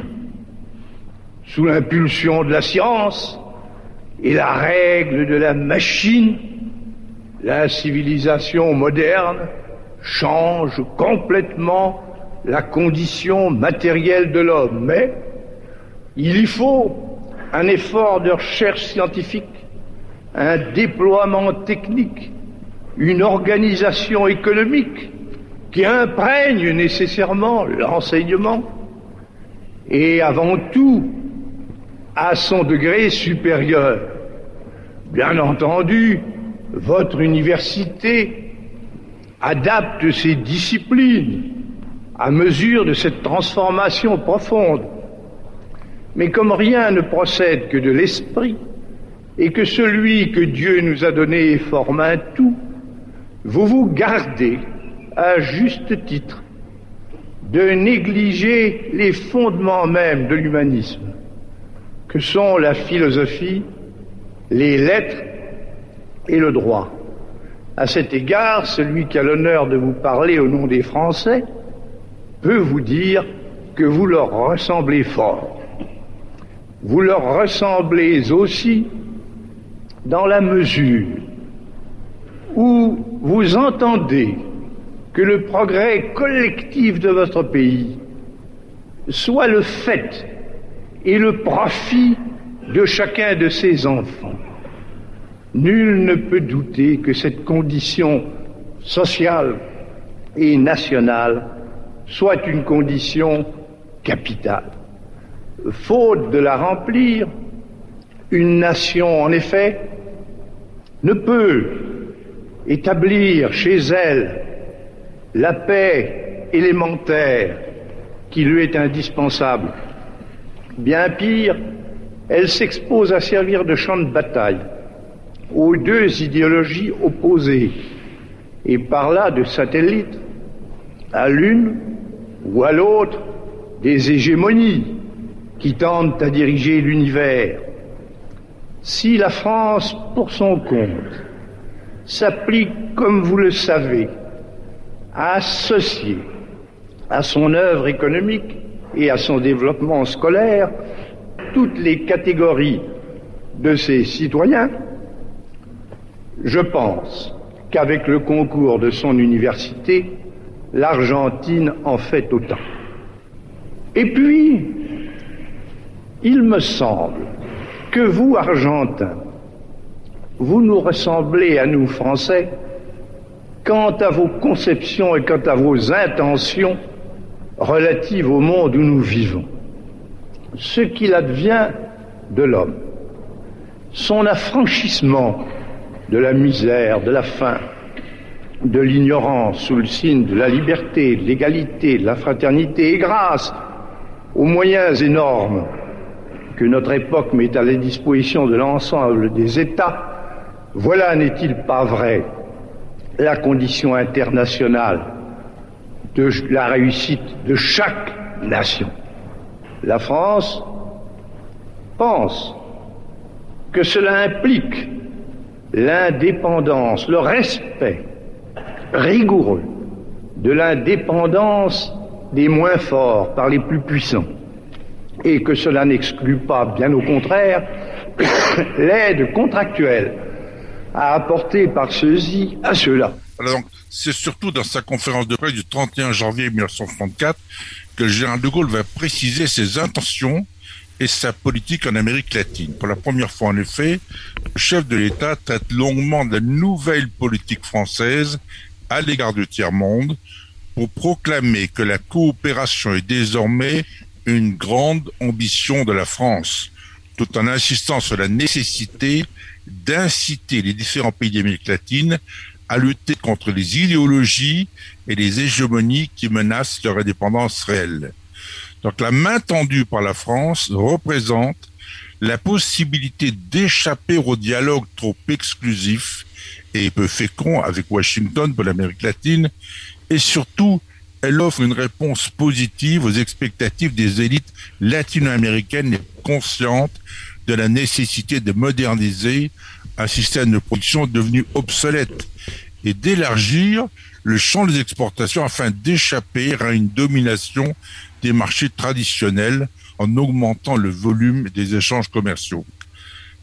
sous l'impulsion de la science et la règle de la machine. La civilisation moderne change complètement la condition matérielle de l'homme, mais il y faut un effort de recherche scientifique, un déploiement technique, une organisation économique qui imprègne nécessairement l'enseignement et avant tout à son degré supérieur. Bien entendu, votre université adapte ses disciplines à mesure de cette transformation profonde. Mais comme rien ne procède que de l'esprit, et que celui que Dieu nous a donné forme un tout, vous vous gardez, à juste titre, de négliger les fondements même de l'humanisme, que sont la philosophie, les lettres et le droit. À cet égard, celui qui a l'honneur de vous parler au nom des Français peut vous dire que vous leur ressemblez fort. Vous leur ressemblez aussi dans la mesure où vous entendez que le progrès collectif de votre pays soit le fait et le profit de chacun de ses enfants. Nul ne peut douter que cette condition sociale et nationale soit une condition capitale. Faute de la remplir, une nation, en effet, ne peut établir chez elle la paix élémentaire qui lui est indispensable. Bien pire, elle s'expose à servir de champ de bataille aux deux idéologies opposées et par là de satellite à l'une ou à l'autre des hégémonies qui tentent à diriger l'univers. Si la France, pour son compte, s'applique, comme vous le savez, à associer à son œuvre économique et à son développement scolaire toutes les catégories de ses citoyens, je pense qu'avec le concours de son université, l'Argentine en fait autant. Et puis, il me semble que vous, Argentins, vous nous ressemblez à nous, Français, quant à vos conceptions et quant à vos intentions relatives au monde où nous vivons. Ce qu'il advient de l'homme, son affranchissement de la misère, de la faim, de l'ignorance sous le signe de la liberté, de l'égalité, de la fraternité et grâce aux moyens énormes que notre époque met à la disposition de l'ensemble des États, voilà, n'est-il pas vrai, la condition internationale de la réussite de chaque nation? La France pense que cela implique l'indépendance, le respect rigoureux de l'indépendance des moins forts par les plus puissants, et que cela n'exclut pas, bien au contraire, *coughs* l'aide contractuelle à apporter par ceux-ci à ceux-là. Alors c'est surtout dans sa conférence de presse du 31 janvier 1964 que général de Gaulle va préciser ses intentions et sa politique en Amérique latine. Pour la première fois, en effet, le chef de l'État traite longuement de la nouvelle politique française à l'égard du tiers-monde pour proclamer que la coopération est désormais une grande ambition de la France, tout en insistant sur la nécessité d'inciter les différents pays d'Amérique latine à lutter contre les idéologies et les hégémonies qui menacent leur indépendance réelle. Donc la main tendue par la France représente la possibilité d'échapper au dialogue trop exclusif et peu fécond avec Washington pour l'Amérique latine, et surtout, elle offre une réponse positive aux expectatives des élites latino-américaines conscientes de la nécessité de moderniser un système de production devenu obsolète et d'élargir le champ des exportations afin d'échapper à une domination des marchés traditionnels en augmentant le volume des échanges commerciaux.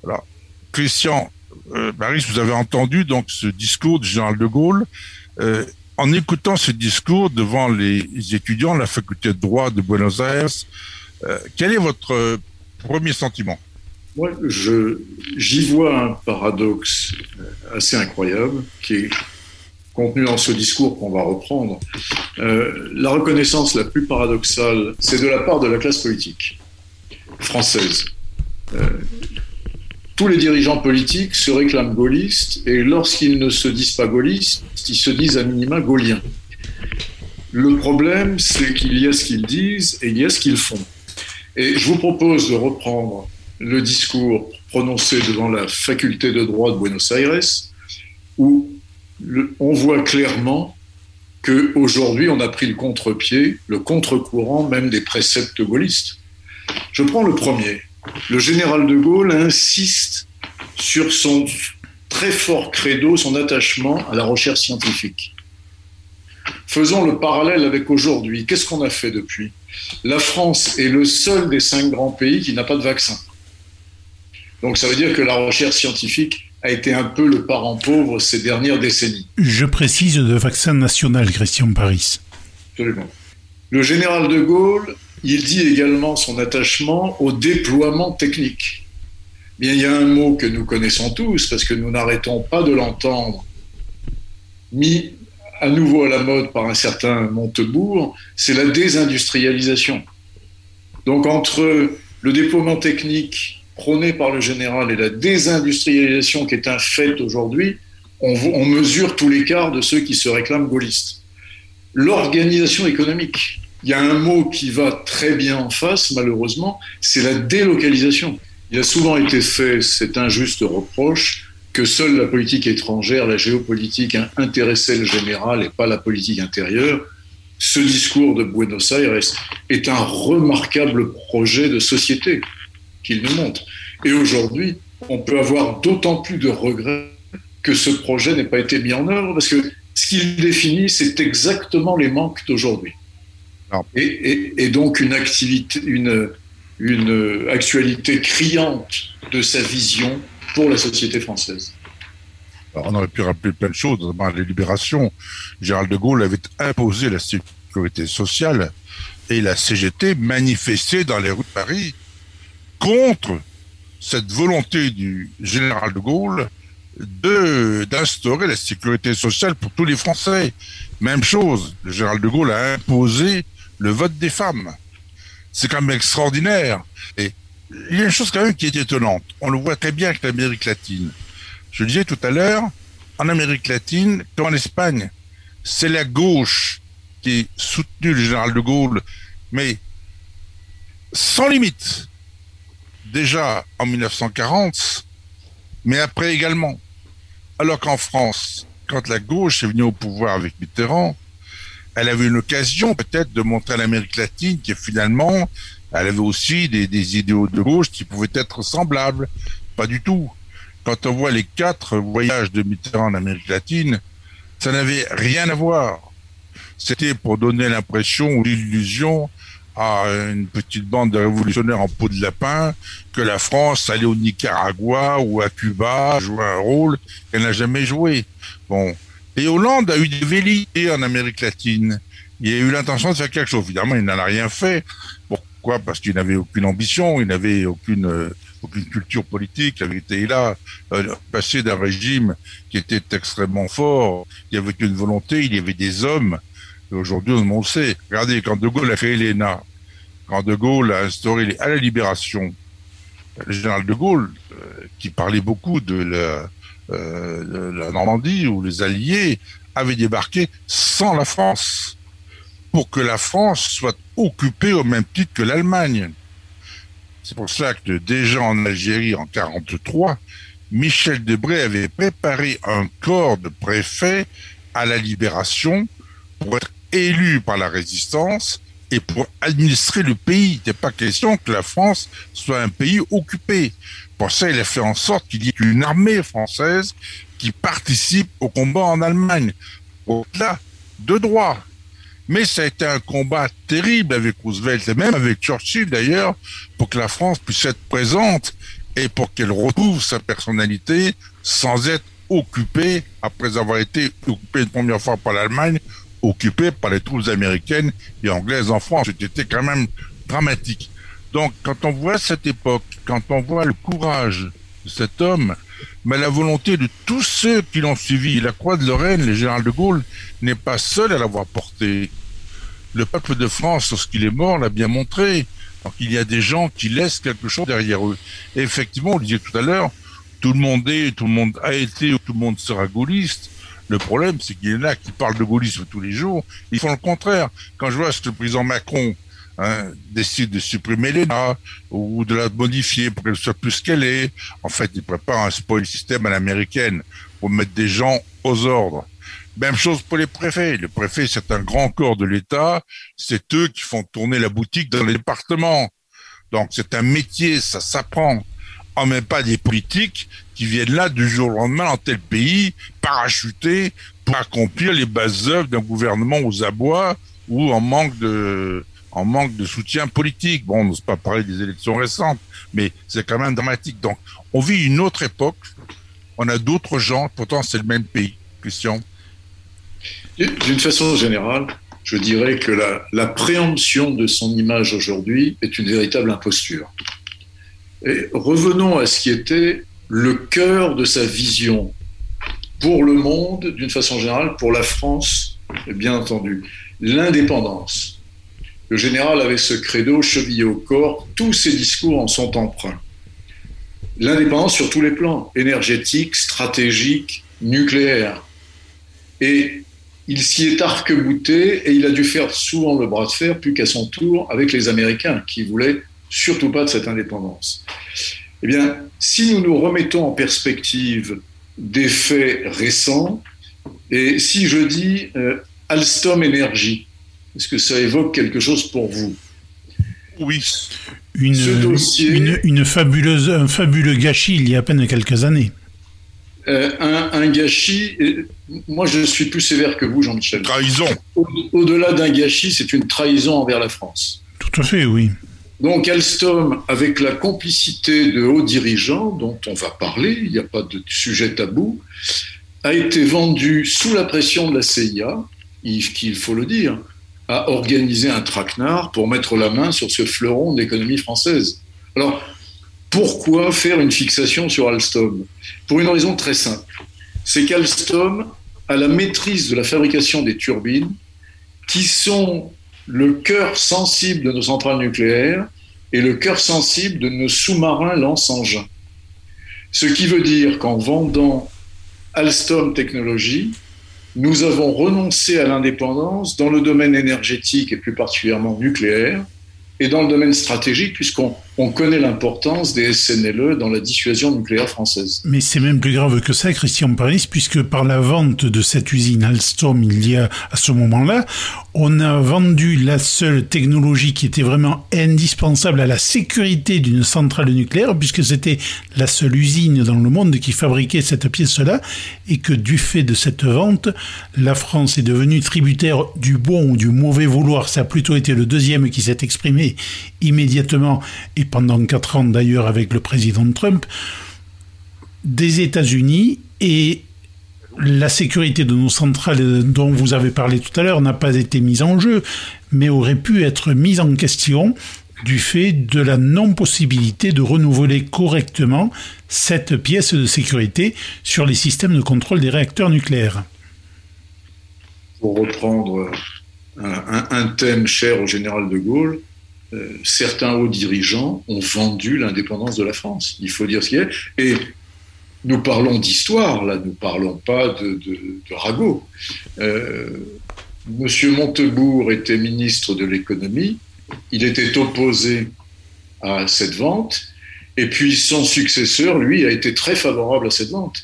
Alors, Christian, euh, Paris, vous avez entendu donc ce discours du général de Gaulle. Euh, en écoutant ce discours devant les étudiants de la faculté de droit de Buenos Aires, euh, quel est votre premier sentiment? Moi, j'y vois un paradoxe assez incroyable qui est contenu dans ce discours qu'on va reprendre. la reconnaissance la plus paradoxale, c'est de la part de la classe politique française tous les dirigeants politiques se réclament gaullistes et lorsqu'ils ne se disent pas gaullistes, ils se disent à minima gauliens. Le problème, c'est qu'il y a ce qu'ils disent et il y a ce qu'ils font. Et je vous propose de reprendre le discours prononcé devant la faculté de droit de Buenos Aires, où on voit clairement qu'aujourd'hui, on a pris le contre-pied, le contre-courant même des préceptes gaullistes. Je prends le premier le général de Gaulle insiste sur son très fort credo, son attachement à la recherche scientifique. Faisons le parallèle avec aujourd'hui. Qu'est-ce qu'on a fait depuis? La France est le seul des cinq grands pays qui n'a pas de vaccin. Donc ça veut dire que la recherche scientifique a été un peu le parent pauvre ces dernières décennies. Je précise de vaccin national, Christian Paris. Absolument. Le général de Gaulle il dit également son attachement au déploiement technique. Bien, il y a un mot que nous connaissons tous, parce que nous n'arrêtons pas de l'entendre, mis à nouveau à la mode par un certain Montebourg, c'est la désindustrialisation. Donc entre le déploiement technique prôné par le général et la désindustrialisation qui est un fait aujourd'hui, on, on mesure tous les quarts de ceux qui se réclament gaullistes. L'organisation économique, il y a un mot qui va très bien en face, malheureusement, c'est la délocalisation. Il a souvent été fait cet injuste reproche que seule la politique étrangère, la géopolitique intéressait le général et pas la politique intérieure. Ce discours de Buenos Aires est un remarquable projet de société qu'il nous montre. Et aujourd'hui, on peut avoir d'autant plus de regrets que ce projet n'ait pas été mis en œuvre parce que ce qu'il définit, c'est exactement les manques d'aujourd'hui. Et, donc une activité, une, une actualité criante de sa vision pour la société française. on aurait pu rappeler plein de choses, notamment la libération. Gérald de Gaulle avait imposé la sécurité sociale et la CGT manifestait dans les rues de Paris contre cette volonté du général de Gaulle de d'instaurer la sécurité sociale pour tous les Français. Même chose, le général de Gaulle a imposé le vote des femmes. C'est quand même extraordinaire. Et il y a une chose quand même qui est étonnante. On le voit très bien avec l'Amérique latine. Je disais tout à l'heure, en Amérique latine, comme en Espagne, c'est la gauche qui soutenu le général de Gaulle, mais sans limite. Déjà en 1940, mais après également. Alors qu'en France, quand la gauche est venue au pouvoir avec Mitterrand, elle avait une occasion peut-être de montrer à l'Amérique latine que finalement, elle avait aussi des, des, idéaux de gauche qui pouvaient être semblables. Pas du tout. Quand on voit les quatre voyages de Mitterrand en Amérique latine, ça n'avait rien à voir. C'était pour donner l'impression ou l'illusion à une petite bande de révolutionnaires en peau de lapin que la France allait au Nicaragua ou à Cuba jouer un rôle qu'elle n'a jamais joué. Bon, et Hollande a eu des velléités en Amérique latine. Il a eu l'intention de faire quelque chose. Évidemment, il n'en a rien fait. Pourquoi? Parce qu'il n'avait aucune ambition, il n'avait aucune aucune culture politique. Il avait été là, euh, passé d'un régime qui était extrêmement fort. Il y avait une volonté, il y avait des hommes. Aujourd'hui, on le sait. Regardez, quand De Gaulle a créé l'ENA, quand De Gaulle a instauré à la libération, le général De Gaulle, euh, qui parlait beaucoup de la euh, Normandie, où les Alliés avaient débarqué sans la France, pour que la France soit occupée au même titre que l'Allemagne. C'est pour cela que déjà en Algérie, en 43, Michel Debré avait préparé un corps de préfets à la libération pour être élu par la résistance et pour administrer le pays. Il n'est pas question que la France soit un pays occupé. Pour ça, il a fait en sorte qu'il y ait une armée française qui participe au combat en Allemagne. Au-delà de droit. Mais ça a été un combat terrible avec Roosevelt et même avec Churchill d'ailleurs, pour que la France puisse être présente et pour qu'elle retrouve sa personnalité sans être occupée, après avoir été occupée une première fois par l'Allemagne, occupée par les troupes américaines et anglaises en France. C'était quand même dramatique. Donc, quand on voit cette époque, quand on voit le courage de cet homme, mais la volonté de tous ceux qui l'ont suivi, la croix de Lorraine, le général de Gaulle, n'est pas seul à l'avoir porté. Le peuple de France, lorsqu'il est mort, l'a bien montré. Donc, il y a des gens qui laissent quelque chose derrière eux. Et effectivement, on le disait tout à l'heure, tout le monde est, tout le monde a été, tout le monde sera gaulliste. Le problème, c'est qu'il y en a qui parlent de gaullisme tous les jours. Ils font le contraire. Quand je vois ce que le président Macron hein, décide de supprimer l'ENA ou de la modifier pour qu'elle soit plus qu'elle est, en fait, il prépare un spoil système à l'américaine pour mettre des gens aux ordres. Même chose pour les préfets. Le préfet, c'est un grand corps de l'État. C'est eux qui font tourner la boutique dans les départements. Donc, c'est un métier, ça s'apprend. En même pas des politiques qui viennent là du jour au lendemain dans tel pays, parachutés pour accomplir les bases œuvres d'un gouvernement aux abois ou en manque de, en manque de soutien politique. Bon, on n'ose pas parler des élections récentes, mais c'est quand même dramatique. Donc, on vit une autre époque. On a d'autres gens, pourtant c'est le même pays. Question. D'une façon générale, je dirais que la, la préemption de son image aujourd'hui est une véritable imposture. Et revenons à ce qui était le cœur de sa vision pour le monde, d'une façon générale, pour la France, bien entendu, l'indépendance. Le général avait ce credo chevillé au corps, tous ses discours en sont empreints. L'indépendance sur tous les plans, énergétique, stratégique, nucléaire. Et il s'y est arc-bouté et il a dû faire souvent le bras de fer, plus qu'à son tour, avec les Américains, qui voulaient surtout pas de cette indépendance. Eh bien, si nous nous remettons en perspective des faits récents, et si je dis euh, Alstom Energy, est-ce que ça évoque quelque chose pour vous? Oui. Une, une, une, fabuleuse, un fabuleux gâchis il y a à peine quelques années. Euh, un, un, gâchis, moi je suis plus sévère que vous, Jean-Michel. Trahison. Au-delà d'un gâchis, c'est une trahison envers la France. Tout à fait, oui. Donc Alstom, avec la complicité de hauts dirigeants dont on va parler, il n'y a pas de sujet tabou, a été vendu sous la pression de la CIA, qu'il faut le dire, a organisé un traquenard pour mettre la main sur ce fleuron de l'économie française. Alors, pourquoi faire une fixation sur Alstom? Pour une raison très simple. C'est qu'Alstom a la maîtrise de la fabrication des turbines qui sont le cœur sensible de nos centrales nucléaires et le cœur sensible de nos sous-marins lance-engins. Ce qui veut dire qu'en vendant Alstom Technologies, nous avons renoncé à l'indépendance dans le domaine énergétique et plus particulièrement nucléaire, et dans le domaine stratégique, puisqu'on on connaît l'importance des SNLE dans la dissuasion nucléaire française. Mais c'est même plus grave que ça, Christian Paris, puisque par la vente de cette usine Alstom il y a à ce moment-là, on a vendu la seule technologie qui était vraiment indispensable à la sécurité d'une centrale nucléaire, puisque c'était la seule usine dans le monde qui fabriquait cette pièce-là, et que du fait de cette vente, la France est devenue tributaire du bon ou du mauvais vouloir. Ça a plutôt été le deuxième qui s'est exprimé immédiatement pendant quatre ans d'ailleurs avec le président Trump, des États-Unis et la sécurité de nos centrales dont vous avez parlé tout à l'heure n'a pas été mise en jeu, mais aurait pu être mise en question du fait de la non-possibilité de renouveler correctement cette pièce de sécurité sur les systèmes de contrôle des réacteurs nucléaires. Pour reprendre un, un thème cher au général de Gaulle, euh, certains hauts dirigeants ont vendu l'indépendance de la France. Il faut dire ce qu'il a. Et nous parlons d'histoire, là, nous parlons pas de, de, ragot. Euh, Monsieur Montebourg était ministre de l'économie, il était opposé à cette vente, et puis son successeur, lui, a été très favorable à cette vente.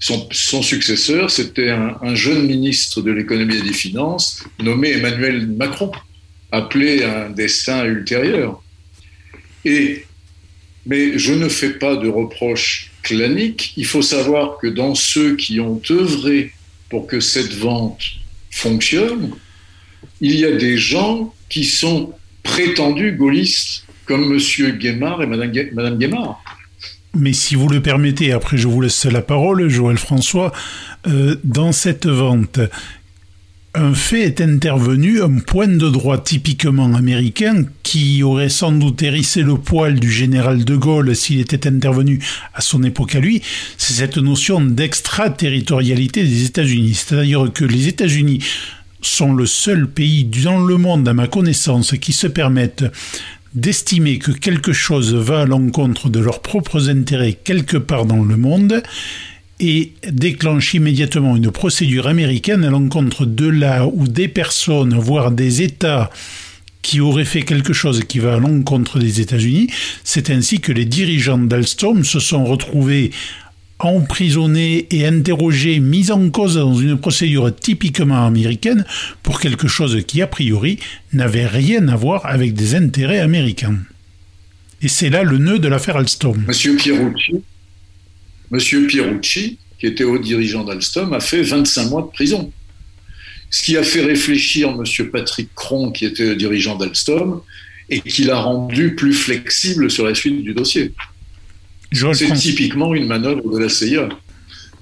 Son, successeur, c'était un, jeune ministre de l'économie et des finances nommé Emmanuel Macron, appelé à un destin ultérieur. Et, mais je ne fais pas de reproches claniques. Il faut savoir que dans ceux qui ont œuvré pour que cette vente fonctionne, il y a des gens qui sont prétendus gaullistes, comme M. Guémard et Mme, Guémard. Mais si vous le permettez, après je vous laisse la parole, Joël François, euh, dans cette vente, un fait est intervenu, un point de droit typiquement américain qui aurait sans doute hérissé le poil du général de Gaulle s'il était intervenu à son époque à lui, c'est cette notion d'extraterritorialité des États-Unis. C'est-à-dire que les États-Unis sont le seul pays dans le monde, à ma connaissance, qui se permettent d'estimer que quelque chose va à l'encontre de leurs propres intérêts quelque part dans le monde et déclenche immédiatement une procédure américaine à l'encontre de là ou des personnes, voire des États qui auraient fait quelque chose qui va à l'encontre des États-Unis. C'est ainsi que les dirigeants d'Alstom se sont retrouvés emprisonnés et interrogés, mis en cause dans une procédure typiquement américaine pour quelque chose qui, a priori, n'avait rien à voir avec des intérêts américains. Et c'est là le nœud de l'affaire Alstom. Monsieur Monsieur Pierucci, qui était haut dirigeant d'Alstom, a fait 25 mois de prison. Ce qui a fait réfléchir Monsieur Patrick Cron, qui était dirigeant d'Alstom, et qui l'a rendu plus flexible sur la suite du dossier. C'est typiquement une manœuvre de la CIA.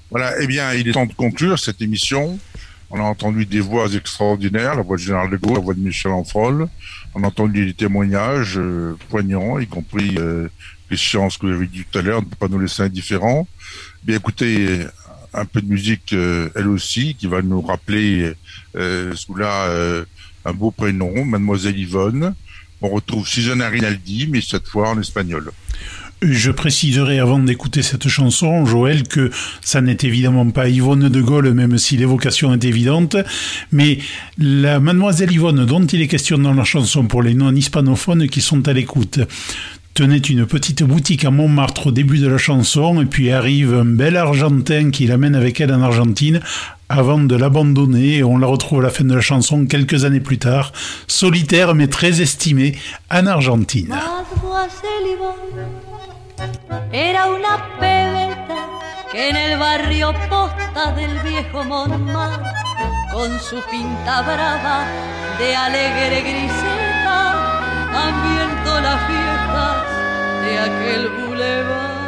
Voilà, eh bien, il est temps de conclure cette émission. On a entendu des voix extraordinaires, la voix de Général de Gaulle, la voix de Michel Anfrol. On a entendu des témoignages euh, poignants, y compris euh, sciences que vous avez dit tout à l'heure, ne peut pas nous laisser indifférents. Bien écoutez, un peu de musique, euh, elle aussi, qui va nous rappeler euh, sous là euh, un beau prénom, Mademoiselle Yvonne. On retrouve Susanna Rinaldi, mais cette fois en espagnol. Je préciserai avant d'écouter cette chanson, Joël, que ça n'est évidemment pas Yvonne de Gaulle, même si l'évocation est évidente, mais la mademoiselle Yvonne dont il est question dans la chanson pour les non-hispanophones qui sont à l'écoute tenait une petite boutique à Montmartre au début de la chanson, et puis arrive un bel Argentin qui l'amène avec elle en Argentine avant de l'abandonner, et on la retrouve à la fin de la chanson quelques années plus tard, solitaire mais très estimée en Argentine. De aquel bulevar.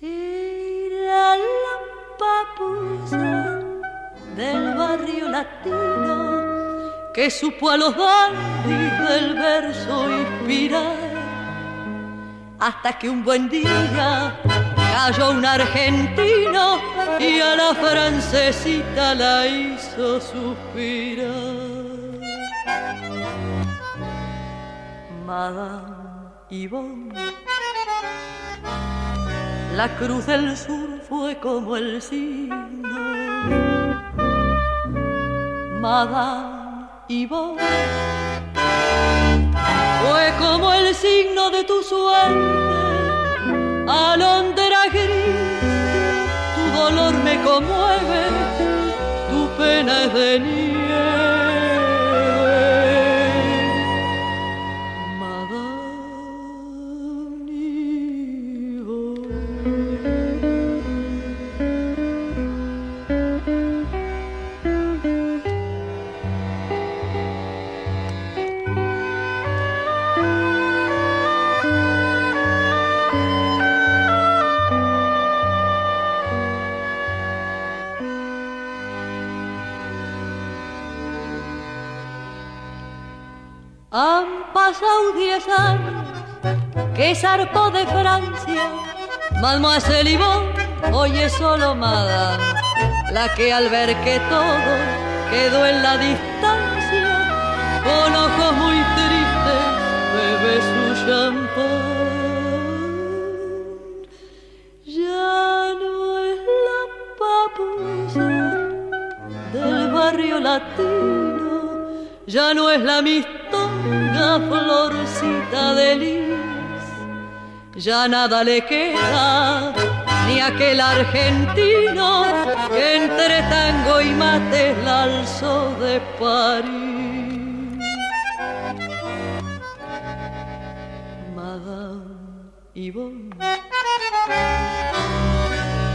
Era la papusa del barrio latino que supo a los dandis del verso inspirar hasta que un buen día cayó un argentino y a la francesita la hizo suspirar. Madame Yvonne, la cruz del sur fue como el signo. Madame Yvonne fue como el signo de tu suerte, alondra gris, tu dolor me conmueve, tu pena es de. Saudi que zarpó de Francia. Mademoiselle Yvonne, oye solo madame, la que al ver que todo quedó en la distancia, con ojos muy tristes bebe su champán. Ya no es la papusa del barrio latino, ya no es la amistad mistonga florcita de lis, ya nada le queda ni aquel argentino que entre tango y mate la alzó de París. Madame Yvonne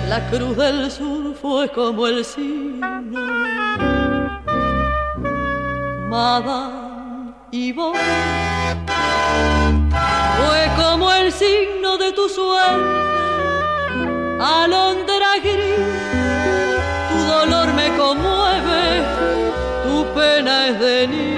la cruz del sur fue como el signo. Madame Yvonne fue como el signo de tu suerte. Alondra gris, tu dolor me conmueve, tu pena es de nieve.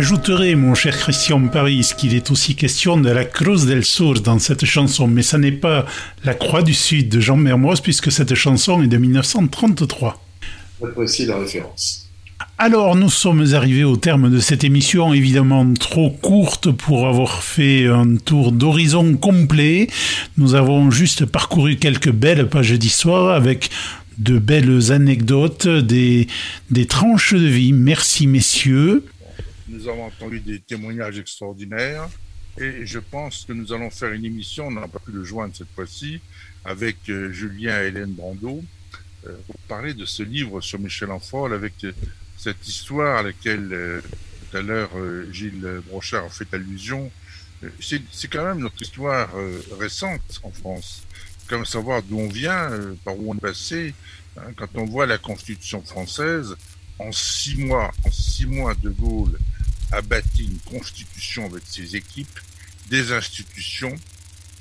J'ajouterai, mon cher Christian Paris, qu'il est aussi question de la Cruz del Sur dans cette chanson, mais ça n'est pas la Croix du Sud de Jean Mermoz, puisque cette chanson est de 1933. Voici la référence. Alors, nous sommes arrivés au terme de cette émission, évidemment trop courte pour avoir fait un tour d'horizon complet. Nous avons juste parcouru quelques belles pages d'histoire avec de belles anecdotes, des, des tranches de vie. Merci, messieurs. Nous avons entendu des témoignages extraordinaires et je pense que nous allons faire une émission, on n'a pas pu le joindre cette fois-ci, avec euh, Julien et Hélène Brando euh, pour parler de ce livre sur Michel Enfol avec euh, cette histoire à laquelle tout à l'heure Gilles Brochard a fait allusion. C'est quand même notre histoire récente en France. Comme savoir d'où on vient, par où on est passé. Hein, quand on voit la Constitution française, en six mois, en six mois, De Gaulle a bâti une constitution avec ses équipes, des institutions.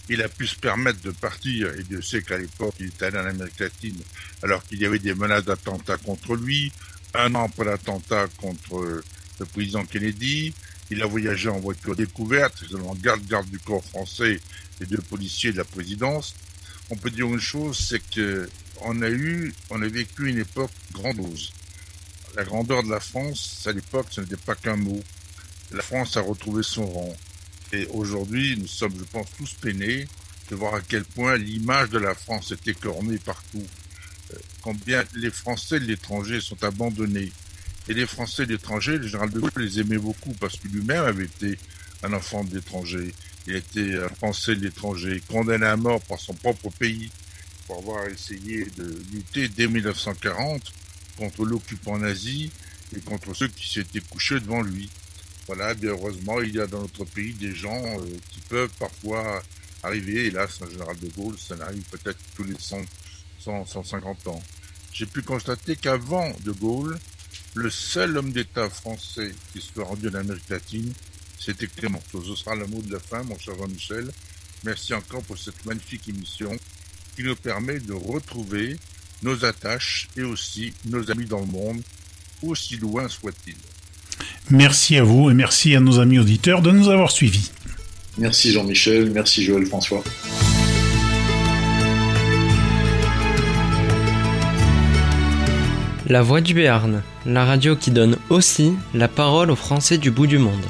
Il a pu se permettre de partir, et Dieu sait qu'à l'époque, il était allé en Amérique latine, alors qu'il y avait des menaces d'attentat contre lui, un an après l'attentat contre le président Kennedy. Il a voyagé en voiture découverte, en garde-garde du corps français et deux policiers de la présidence. On peut dire une chose, c'est que on a eu, on a vécu une époque grandiose. La grandeur de la France, à l'époque, ce n'était pas qu'un mot la France a retrouvé son rang. Et aujourd'hui, nous sommes, je pense, tous peinés de voir à quel point l'image de la France est écornée partout. Euh, combien les Français de l'étranger sont abandonnés. Et les Français de l'étranger, le général de Gaulle les aimait beaucoup parce que lui-même avait été un enfant de l'étranger. Il était un Français de l'étranger, condamné à mort par son propre pays pour avoir essayé de lutter dès 1940 contre l'occupant nazi et contre ceux qui s'étaient couchés devant lui. Voilà, bien heureusement, il y a dans notre pays des gens euh, qui peuvent parfois arriver, hélas, un général de Gaulle, ça n'arrive peut-être tous les 100, 100, 150 ans. J'ai pu constater qu'avant de Gaulle, le seul homme d'État français qui soit rendu en Amérique latine, c'était Clémenceau. Ce sera le mot de la fin, mon cher Jean-Michel. Merci encore pour cette magnifique émission qui nous permet de retrouver nos attaches et aussi nos amis dans le monde, aussi loin soit-il. Merci à vous et merci à nos amis auditeurs de nous avoir suivis. Merci Jean-Michel, merci Joël François. La Voix du Béarn, la radio qui donne aussi la parole aux Français du bout du monde.